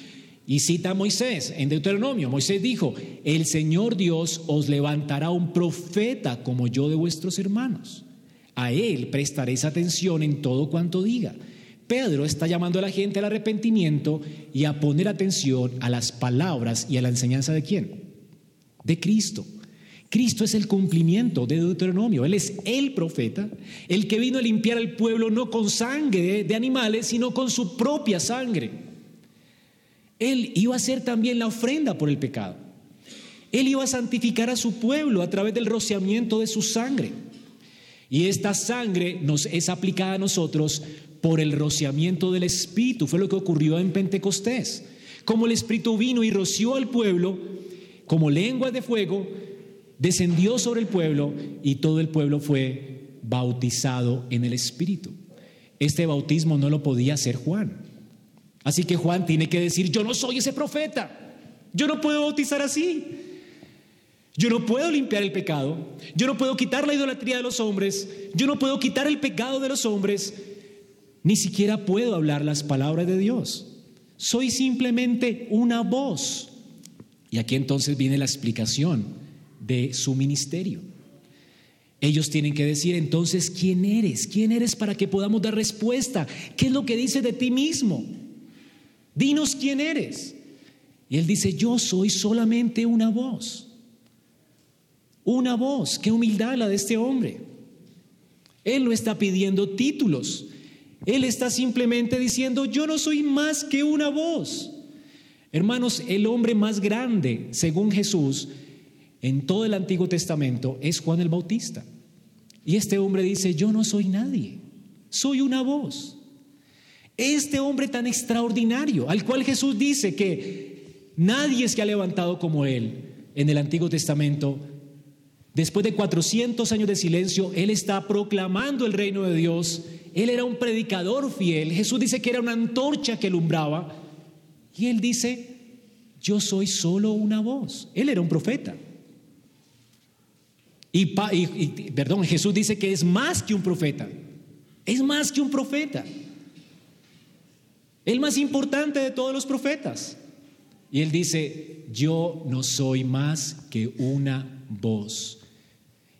Y cita a Moisés en Deuteronomio. Moisés dijo, el Señor Dios os levantará un profeta como yo de vuestros hermanos. A él prestaréis atención en todo cuanto diga. Pedro está llamando a la gente al arrepentimiento y a poner atención a las palabras y a la enseñanza de quién? De Cristo. Cristo es el cumplimiento de Deuteronomio. Él es el profeta, el que vino a limpiar al pueblo no con sangre de animales, sino con su propia sangre. Él iba a ser también la ofrenda por el pecado. Él iba a santificar a su pueblo a través del rociamiento de su sangre. Y esta sangre nos es aplicada a nosotros por el rociamiento del Espíritu. Fue lo que ocurrió en Pentecostés. Como el Espíritu vino y roció al pueblo como lengua de fuego, descendió sobre el pueblo y todo el pueblo fue bautizado en el Espíritu. Este bautismo no lo podía hacer Juan. Así que Juan tiene que decir, yo no soy ese profeta, yo no puedo bautizar así. Yo no puedo limpiar el pecado, yo no puedo quitar la idolatría de los hombres, yo no puedo quitar el pecado de los hombres, ni siquiera puedo hablar las palabras de Dios. Soy simplemente una voz. Y aquí entonces viene la explicación de su ministerio. Ellos tienen que decir entonces, ¿quién eres? ¿Quién eres para que podamos dar respuesta? ¿Qué es lo que dice de ti mismo? Dinos quién eres. Y él dice, yo soy solamente una voz. Una voz. Qué humildad la de este hombre. Él no está pidiendo títulos. Él está simplemente diciendo, yo no soy más que una voz. Hermanos, el hombre más grande, según Jesús, en todo el Antiguo Testamento es Juan el Bautista. Y este hombre dice, yo no soy nadie, soy una voz. Este hombre tan extraordinario, al cual Jesús dice que nadie se ha levantado como él en el Antiguo Testamento, después de 400 años de silencio, él está proclamando el reino de Dios. Él era un predicador fiel. Jesús dice que era una antorcha que alumbraba. Y él dice, yo soy solo una voz. Él era un profeta. Y, perdón, Jesús dice que es más que un profeta. Es más que un profeta. el más importante de todos los profetas. Y él dice, yo no soy más que una voz.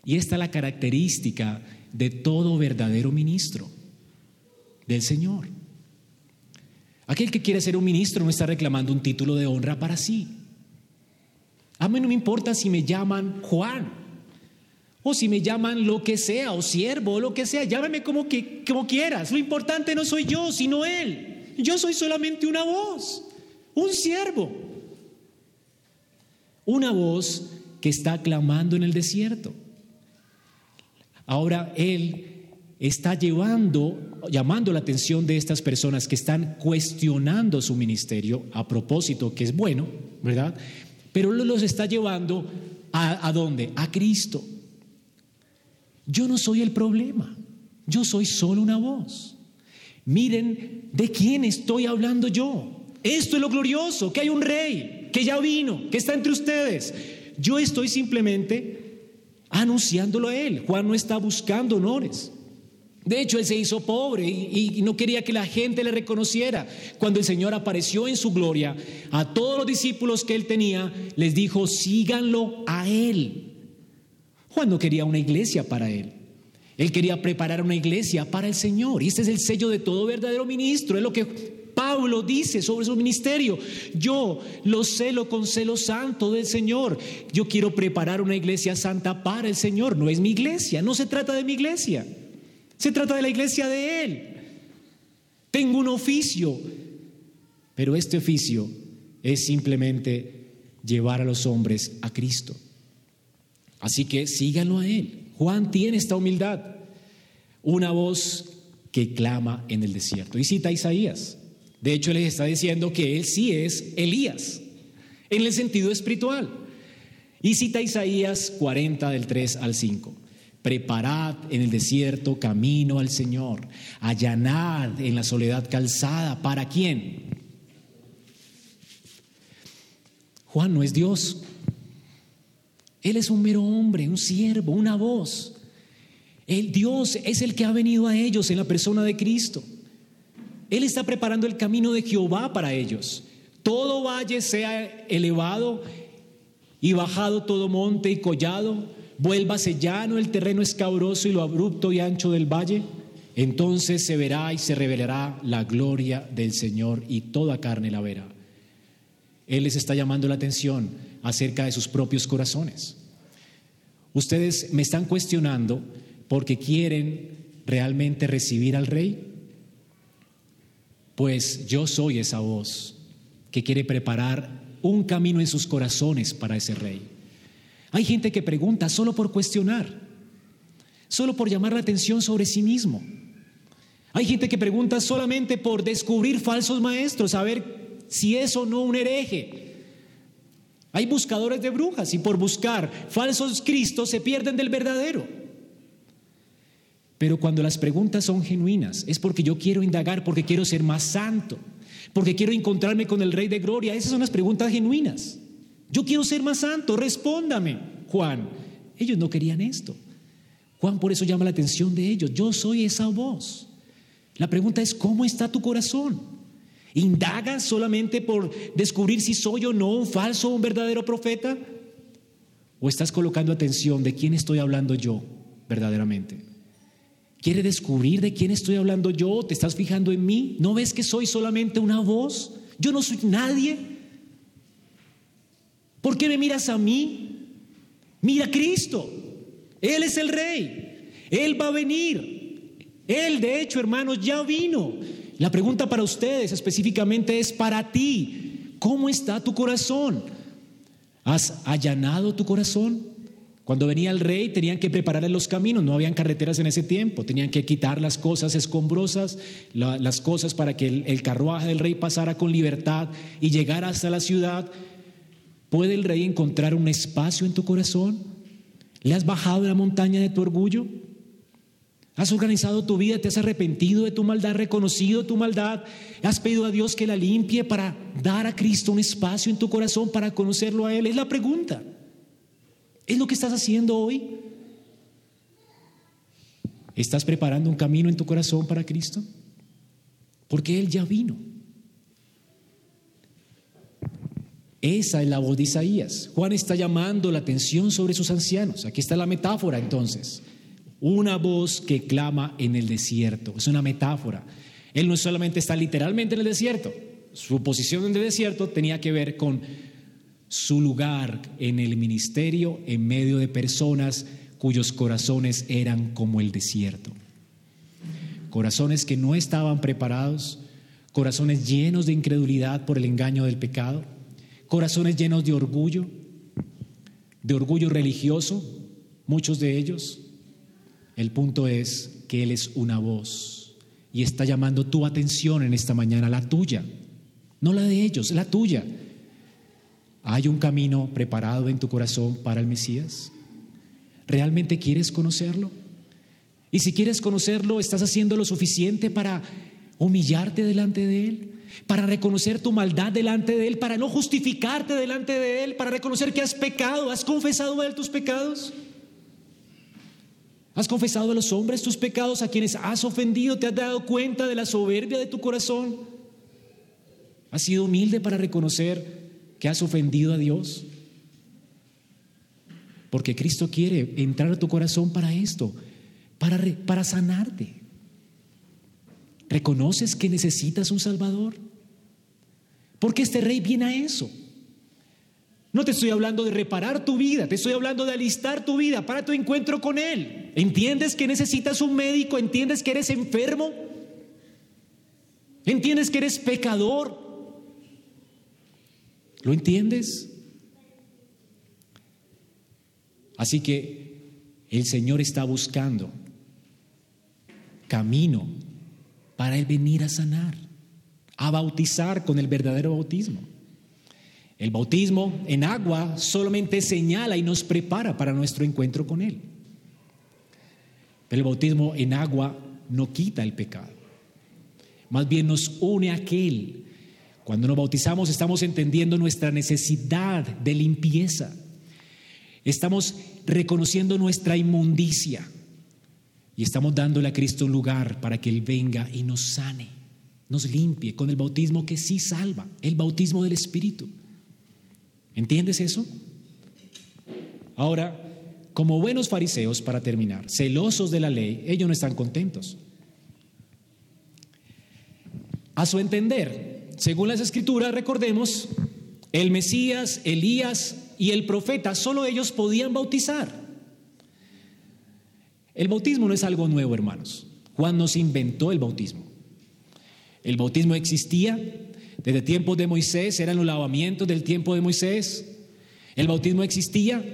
Y esta es la característica de todo verdadero ministro del Señor. Aquel que quiere ser un ministro no está reclamando un título de honra para sí. A mí no me importa si me llaman Juan o si me llaman lo que sea, o siervo, o lo que sea. Llámame como, que, como quieras. Lo importante no soy yo, sino Él. Yo soy solamente una voz, un siervo. Una voz que está clamando en el desierto. Ahora Él está llevando, llamando la atención de estas personas que están cuestionando su ministerio a propósito, que es bueno, ¿verdad? Pero los está llevando a, dónde? A Cristo. Yo no soy el problema, yo soy solo una voz. Miren de quién estoy hablando yo. Esto es lo glorioso, que hay un rey, que ya vino, que está entre ustedes. Yo estoy simplemente anunciándolo a él. Juan no está buscando honores. De hecho, él se hizo pobre y, no quería que la gente le reconociera. Cuando el Señor apareció en su gloria, a todos los discípulos que él tenía, les dijo, síganlo a él. Juan no quería una iglesia para él. Él quería preparar una iglesia para el Señor. Y este es el sello de todo verdadero ministro. Es lo que Pablo dice sobre su ministerio. Yo lo celo con celo santo del Señor. Yo quiero preparar una iglesia santa para el Señor. No es mi iglesia. No se trata de mi iglesia. Se trata de la iglesia de Él. Tengo un oficio. Pero este oficio es simplemente llevar a los hombres a Cristo. Así que síganlo a Él. Juan tiene esta humildad. Una voz que clama en el desierto. Y cita a Isaías. De hecho, les está diciendo que Él sí es Elías, en el sentido espiritual. Y cita Isaías 40 del 3 al 5. Preparad en el desierto camino al Señor. Allanad en la soledad calzada. ¿Para quién? Juan no es Dios. Él es un mero hombre, un siervo, una voz. El Dios es el que ha venido a ellos en la persona de Cristo. Él está preparando el camino de Jehová para ellos. Todo valle sea elevado y bajado todo monte y collado, vuélvase llano el terreno escabroso y lo abrupto y ancho del valle. Entonces se verá y se revelará la gloria del Señor y toda carne la verá. Él les está llamando la atención acerca de sus propios corazones. Ustedes me están cuestionando porque quieren realmente recibir al rey. Pues yo soy esa voz que quiere preparar un camino en sus corazones para ese rey. Hay gente que pregunta solo por cuestionar, solo por llamar la atención sobre sí mismo. Hay gente que pregunta solamente por descubrir falsos maestros, a ver si es o no un hereje. Hay buscadores de brujas y por buscar falsos cristos se pierden del verdadero. Pero cuando las preguntas son genuinas, es porque yo quiero indagar, porque quiero ser más santo, porque quiero encontrarme con el Rey de Gloria. Esas son las preguntas genuinas. Yo quiero ser más santo, respóndame, Juan. Ellos no querían esto. Juan por eso llama la atención de ellos. Yo soy esa voz. La pregunta es, ¿cómo está tu corazón? ¿Indagas solamente por descubrir si soy o no un falso o un verdadero profeta? ¿O estás colocando atención de quién estoy hablando yo verdaderamente? ¿Quiere descubrir de quién estoy hablando yo? ¿Te estás fijando en mí? ¿No ves que soy solamente una voz? Yo no soy nadie. ¿Por qué me miras a mí? Mira a Cristo. Él es el rey. Él va a venir. Él, de hecho, hermanos, ya vino. La pregunta para ustedes específicamente es para ti. ¿Cómo está tu corazón? ¿Has allanado tu corazón? Cuando venía el rey tenían que prepararle los caminos, no habían carreteras en ese tiempo, tenían que quitar las cosas escombrosas, las cosas para que el, el carruaje del rey pasara con libertad y llegara hasta la ciudad. ¿Puede el rey encontrar un espacio en tu corazón? ¿Le has bajado la montaña de tu orgullo? Has organizado tu vida, te has arrepentido de tu maldad, reconocido tu maldad, has pedido a Dios que la limpie para dar a Cristo un espacio en tu corazón para conocerlo a Él. Es la pregunta. ¿Es lo que estás haciendo hoy? ¿Estás preparando un camino en tu corazón para Cristo? Porque Él ya vino. Esa es la voz de Isaías. Juan está llamando la atención sobre sus ancianos. Aquí está la metáfora entonces. Una voz que clama en el desierto. Es una metáfora. Él no solamente está literalmente en el desierto. Su posición en el desierto tenía que ver con su lugar en el ministerio en medio de personas cuyos corazones eran como el desierto. Corazones que no estaban preparados, corazones llenos de incredulidad por el engaño del pecado corazones llenos de orgullo, de orgullo religioso, muchos de ellos. El punto es que Él es una voz y está llamando tu atención en esta mañana, la tuya, no la de ellos, la tuya. ¿Hay un camino preparado en tu corazón para el Mesías? ¿Realmente quieres conocerlo? Y si quieres conocerlo, ¿estás haciendo lo suficiente para humillarte delante de Él? Para reconocer tu maldad delante de Él, para no justificarte delante de Él, para reconocer que has pecado, has confesado a Él tus pecados. ¿Has confesado a los hombres tus pecados a quienes has ofendido? ¿Te has dado cuenta de la soberbia de tu corazón? ¿Has sido humilde para reconocer que has ofendido a Dios? Porque Cristo quiere entrar a tu corazón para esto, para, para sanarte. ¿Reconoces que necesitas un Salvador? Porque este rey viene a eso. No te estoy hablando de reparar tu vida, te estoy hablando de alistar tu vida para tu encuentro con Él. ¿Entiendes que necesitas un médico? ¿Entiendes que eres enfermo? ¿Entiendes que eres pecador? ¿Lo entiendes? Así que el Señor está buscando camino para Él venir a sanar, a bautizar con el verdadero bautismo. El bautismo en agua solamente señala y nos prepara para nuestro encuentro con Él. Pero el bautismo en agua no quita el pecado. Más bien nos une a aquel. Cuando nos bautizamos estamos entendiendo nuestra necesidad de limpieza. Estamos reconociendo nuestra inmundicia. Y estamos dándole a Cristo un lugar para que Él venga y nos sane, nos limpie con el bautismo que sí salva, el bautismo del Espíritu. ¿Entiendes eso? Ahora, como buenos fariseos, para terminar, celosos de la ley, ellos no están contentos. A su entender, según las escrituras, recordemos, el Mesías, Elías y el profeta, solo ellos podían bautizar. El bautismo no es algo nuevo, hermanos. Juan no se inventó el bautismo. El bautismo existía desde tiempos de Moisés, eran los lavamientos del tiempo de Moisés. El bautismo existía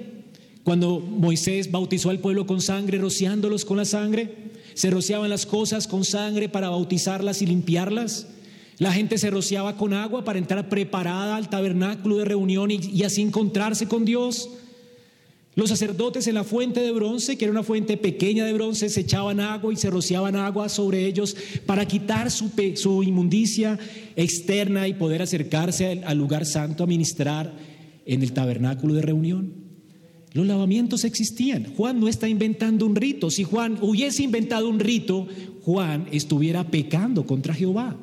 cuando Moisés bautizó al pueblo con sangre, rociándolos con la sangre. Se rociaban las cosas con sangre para bautizarlas y limpiarlas. La gente se rociaba con agua para entrar preparada al tabernáculo de reunión y, y así encontrarse con Dios. Los sacerdotes en la fuente de bronce, que era una fuente pequeña de bronce, se echaban agua y se rociaban agua sobre ellos para quitar su, su inmundicia externa y poder acercarse al, lugar santo a ministrar en el tabernáculo de reunión. Los lavamientos existían. Juan no está inventando un rito. Si Juan hubiese inventado un rito, Juan estuviera pecando contra Jehová.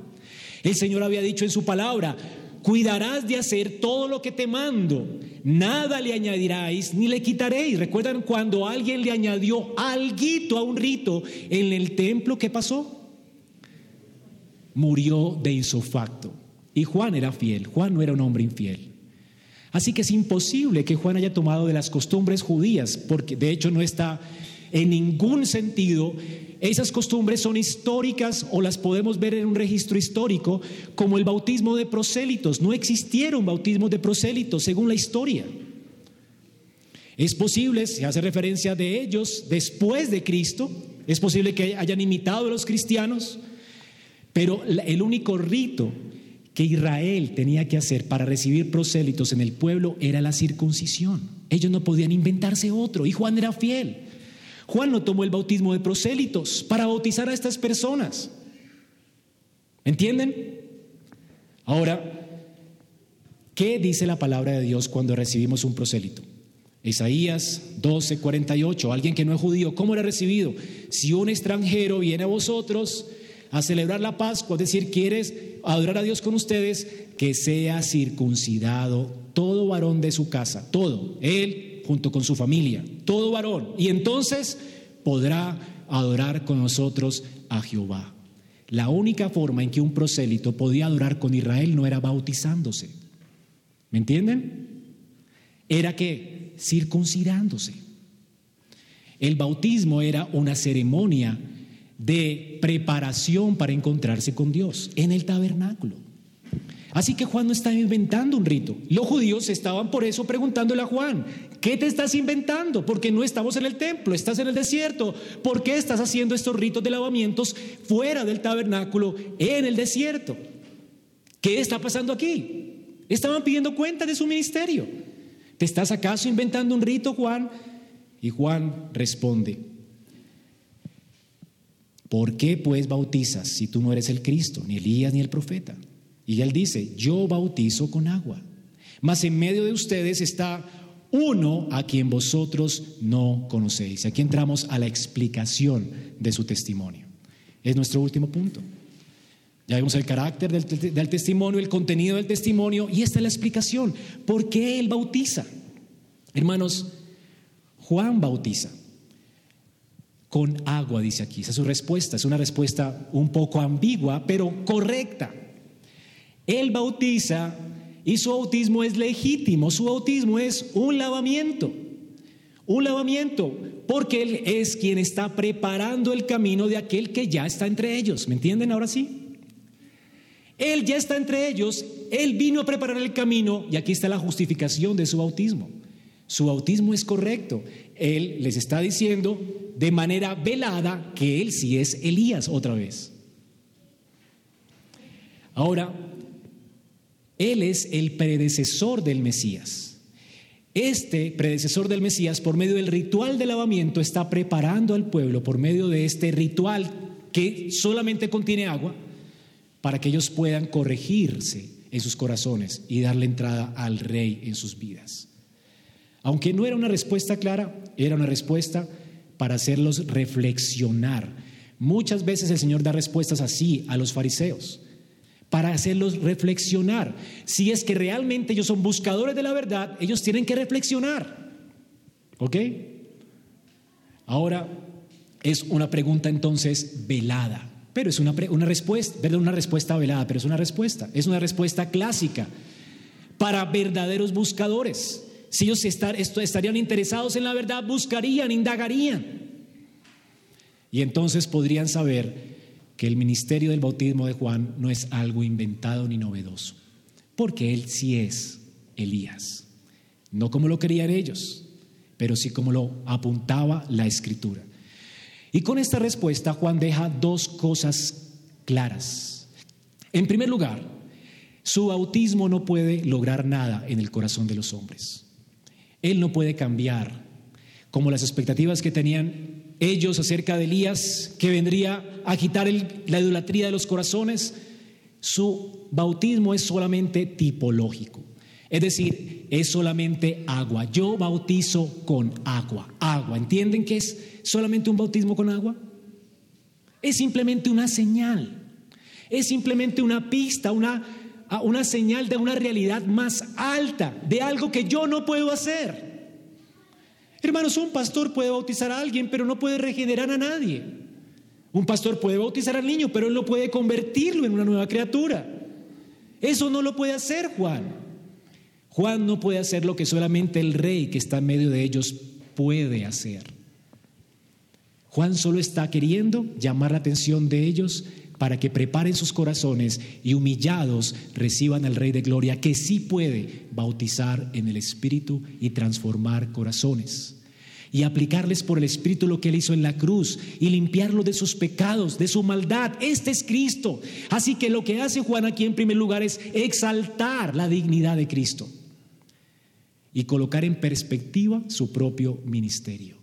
El Señor había dicho en su palabra, cuidarás de hacer todo lo que te mando, nada le añadiráis ni le quitaréis. ¿Recuerdan cuando alguien le añadió alguito a un rito en el templo? ¿Qué pasó? Murió de insofacto. Y Juan era fiel, Juan no era un hombre infiel. Así que es imposible que Juan haya tomado de las costumbres judías, porque de hecho no está en ningún sentido esas costumbres son históricas o las podemos ver en un registro histórico como el bautismo de prosélitos. No existieron bautismos de prosélitos según la historia. Es posible, se hace referencia de ellos después de Cristo, es posible que hayan imitado a los cristianos, pero el único rito que Israel tenía que hacer para recibir prosélitos en el pueblo era la circuncisión. Ellos no podían inventarse otro y Juan era fiel. Juan no tomó el bautismo de prosélitos para bautizar a estas personas. ¿Entienden? Ahora, ¿qué dice la palabra de Dios cuando recibimos un prosélito? Isaías 12, 48, alguien que no es judío, ¿cómo era recibido? Si un extranjero viene a vosotros a celebrar la Pascua, es decir, quieres adorar a Dios con ustedes, que sea circuncidado todo varón de su casa, todo, él junto con su familia, todo varón. Y entonces podrá adorar con nosotros a Jehová. La única forma en que un prosélito podía adorar con Israel no era bautizándose. ¿Me entienden? Era que circuncidándose. El bautismo era una ceremonia de preparación para encontrarse con Dios en el tabernáculo. Así que Juan no está inventando un rito. Los judíos estaban por eso preguntándole a Juan, ¿qué te estás inventando? Porque no estamos en el templo, estás en el desierto. ¿Por qué estás haciendo estos ritos de lavamientos fuera del tabernáculo en el desierto? ¿Qué está pasando aquí? Estaban pidiendo cuenta de su ministerio. ¿Te estás acaso inventando un rito, Juan? Y Juan responde, ¿por qué pues bautizas si tú no eres el Cristo, ni Elías, ni el profeta? Y él dice, yo bautizo con agua, mas en medio de ustedes está uno a quien vosotros no conocéis. Aquí entramos a la explicación de su testimonio. Es nuestro último punto. Ya vemos el carácter del, del, testimonio, el contenido del testimonio, y esta es la explicación. ¿Por qué él bautiza? Hermanos, Juan bautiza con agua, dice aquí. Esa es su respuesta. Es una respuesta un poco ambigua, pero correcta. Él bautiza y su bautismo es legítimo, su bautismo es un lavamiento, un lavamiento, porque Él es quien está preparando el camino de aquel que ya está entre ellos. ¿Me entienden ahora sí? Él ya está entre ellos, Él vino a preparar el camino y aquí está la justificación de su bautismo. Su bautismo es correcto. Él les está diciendo de manera velada que Él sí es Elías otra vez. Ahora, él es el predecesor del Mesías. Este predecesor del Mesías, por medio del ritual de lavamiento, está preparando al pueblo, por medio de este ritual que solamente contiene agua, para que ellos puedan corregirse en sus corazones y darle entrada al rey en sus vidas. Aunque no era una respuesta clara, era una respuesta para hacerlos reflexionar. Muchas veces el Señor da respuestas así a los fariseos para hacerlos reflexionar. Si es que realmente ellos son buscadores de la verdad, ellos tienen que reflexionar. ¿Ok? Ahora es una pregunta entonces velada, pero es una, una respuesta, ¿verdad? Una respuesta velada, pero es una respuesta, es una respuesta clásica para verdaderos buscadores. Si ellos estarían interesados en la verdad, buscarían, indagarían. Y entonces podrían saber que el ministerio del bautismo de Juan no es algo inventado ni novedoso, porque él sí es Elías, no como lo querían ellos, pero sí como lo apuntaba la escritura. Y con esta respuesta Juan deja dos cosas claras. En primer lugar, su bautismo no puede lograr nada en el corazón de los hombres. Él no puede cambiar como las expectativas que tenían ellos acerca de Elías, que vendría a quitar la idolatría de los corazones, su bautismo es solamente tipológico. Es decir, es solamente agua. Yo bautizo con agua. Agua. ¿Entienden que es solamente un bautismo con agua? Es simplemente una señal. Es simplemente una pista, una, una señal de una realidad más alta, de algo que yo no puedo hacer. Hermanos, un pastor puede bautizar a alguien, pero no puede regenerar a nadie. Un pastor puede bautizar al niño, pero él no puede convertirlo en una nueva criatura. Eso no lo puede hacer Juan. Juan no puede hacer lo que solamente el rey que está en medio de ellos puede hacer. Juan solo está queriendo llamar la atención de ellos para que preparen sus corazones y humillados reciban al Rey de Gloria que sí puede bautizar en el Espíritu y transformar corazones y aplicarles por el Espíritu lo que Él hizo en la cruz y limpiarlo de sus pecados, de su maldad. Este es Cristo. Así que lo que hace Juan aquí en primer lugar es exaltar la dignidad de Cristo y colocar en perspectiva su propio ministerio.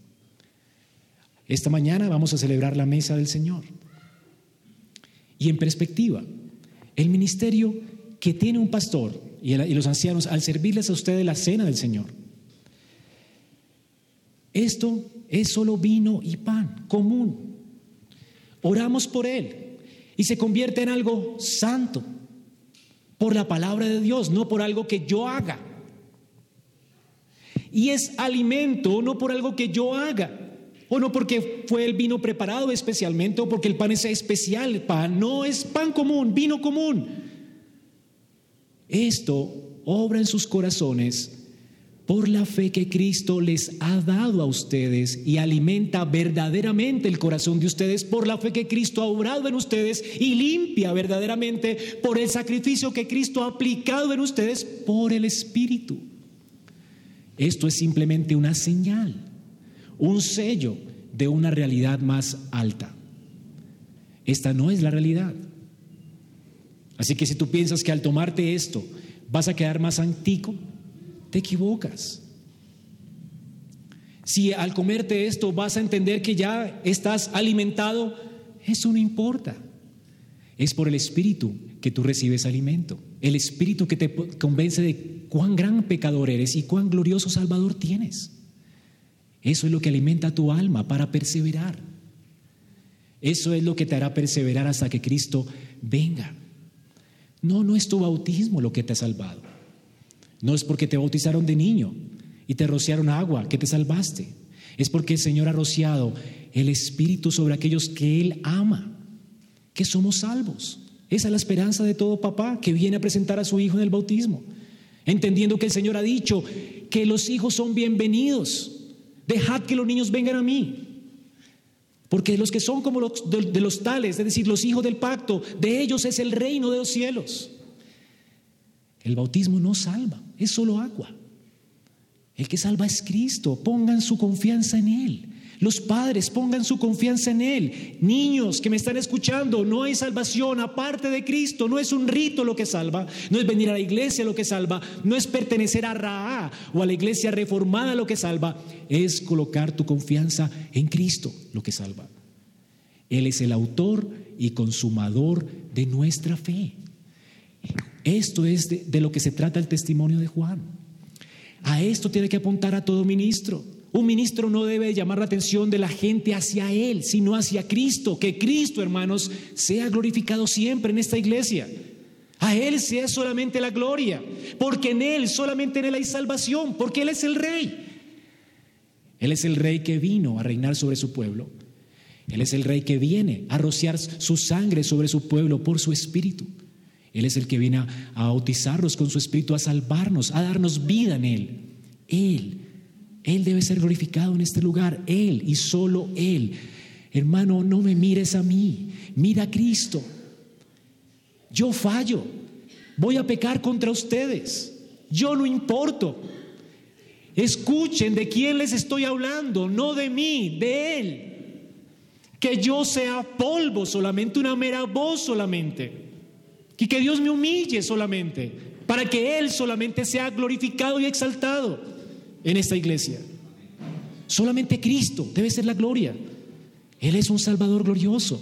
Esta mañana vamos a celebrar la mesa del Señor. Y en perspectiva, el ministerio que tiene un pastor y los ancianos al servirles a ustedes la cena del Señor esto es solo vino y pan común. Oramos por Él y se convierte en algo santo por la palabra de Dios, no por algo que yo haga. Y es alimento no por algo que yo haga, o no porque fue el vino preparado especialmente, o porque el pan es especial, pan no es pan común, vino común. Esto obra en sus corazones por la fe que Cristo les ha dado a ustedes y alimenta verdaderamente el corazón de ustedes por la fe que Cristo ha obrado en ustedes y limpia verdaderamente por el sacrificio que Cristo ha aplicado en ustedes por el Espíritu. Esto es simplemente una señal, un sello de una realidad más alta. Esta no es la realidad. Así que si tú piensas que al tomarte esto vas a quedar más antico, te equivocas. Si al comerte esto vas a entender que ya estás alimentado, eso no importa. Es por el Espíritu que tú recibes alimento. El Espíritu que te convence de cuán gran pecador eres y cuán glorioso Salvador tienes. Eso es lo que alimenta tu alma para perseverar. Eso es lo que te hará perseverar hasta que Cristo venga. No, no es tu bautismo lo que te ha salvado. No es porque te bautizaron de niño y te rociaron agua que te salvaste. Es porque el Señor ha rociado el Espíritu sobre aquellos que Él ama, que somos salvos. Esa es la esperanza de todo papá que viene a presentar a su hijo en el bautismo, entendiendo que el Señor ha dicho que los hijos son bienvenidos. Dejad que los niños vengan a mí. Porque los que son como de, de los tales, es decir, los hijos del pacto, de ellos es el reino de los cielos. El bautismo no salva, es solo agua. El que salva es Cristo, pongan su confianza en Él. Los padres pongan su confianza en Él. Niños que me están escuchando, no hay salvación aparte de Cristo. No es un rito lo que salva, no es venir a la iglesia lo que salva, no es pertenecer a Raá o a la iglesia reformada lo que salva, es colocar tu confianza en Cristo lo que salva. Él es el autor y consumador de nuestra fe. Esto es de, lo que se trata el testimonio de Juan. A esto tiene que apuntar a todo ministro. Un ministro no debe llamar la atención de la gente hacia él, sino hacia Cristo. Que Cristo, hermanos, sea glorificado siempre en esta iglesia. A Él sea solamente la gloria, porque en Él, solamente en Él hay salvación, porque Él es el Rey. Él es el Rey que vino a reinar sobre su pueblo. Él es el Rey que viene a rociar su sangre sobre su pueblo por su espíritu. Él es el que viene a, bautizarnos con su espíritu, a salvarnos, a darnos vida en Él. Él, Él debe ser glorificado en este lugar, Él y solo Él. Hermano, no me mires a mí, mira a Cristo. Yo fallo, voy a pecar contra ustedes, yo no importo. Escuchen de quién les estoy hablando, no de mí, de Él. Que yo sea polvo solamente, una mera voz solamente. Y que Dios me humille solamente, para que Él solamente sea glorificado y exaltado en esta iglesia. Solamente Cristo debe ser la gloria. Él es un Salvador glorioso.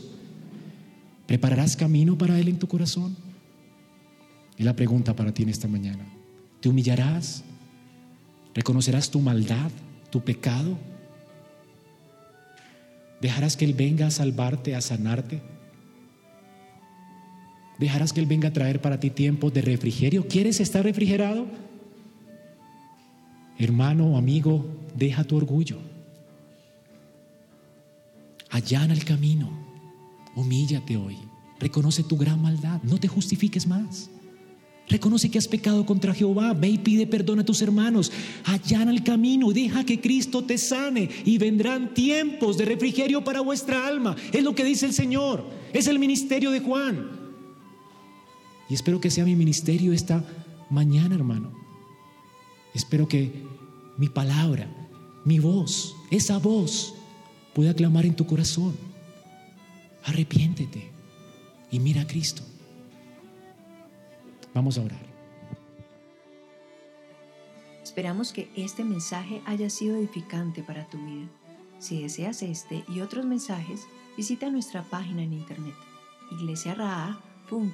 ¿Prepararás camino para Él en tu corazón? Y la pregunta para ti en esta mañana. ¿Te humillarás? ¿Reconocerás tu maldad, tu pecado? ¿Dejarás que Él venga a salvarte, a sanarte? ¿Dejarás que Él venga a traer para ti tiempos de refrigerio? ¿Quieres estar refrigerado? Hermano o amigo, deja tu orgullo. Allana el camino. Humíllate hoy. Reconoce tu gran maldad. No te justifiques más. Reconoce que has pecado contra Jehová. Ve y pide perdón a tus hermanos. Allana el camino. Deja que Cristo te sane. Y vendrán tiempos de refrigerio para vuestra alma. Es lo que dice el Señor. Es el ministerio de Juan. Y espero que sea mi ministerio esta mañana, hermano. Espero que mi palabra, mi voz, esa voz pueda clamar en tu corazón. Arrepiéntete y mira a Cristo. Vamos a orar. Esperamos que este mensaje haya sido edificante para tu vida. Si deseas este y otros mensajes, visita nuestra página en internet, iglesiaraa.com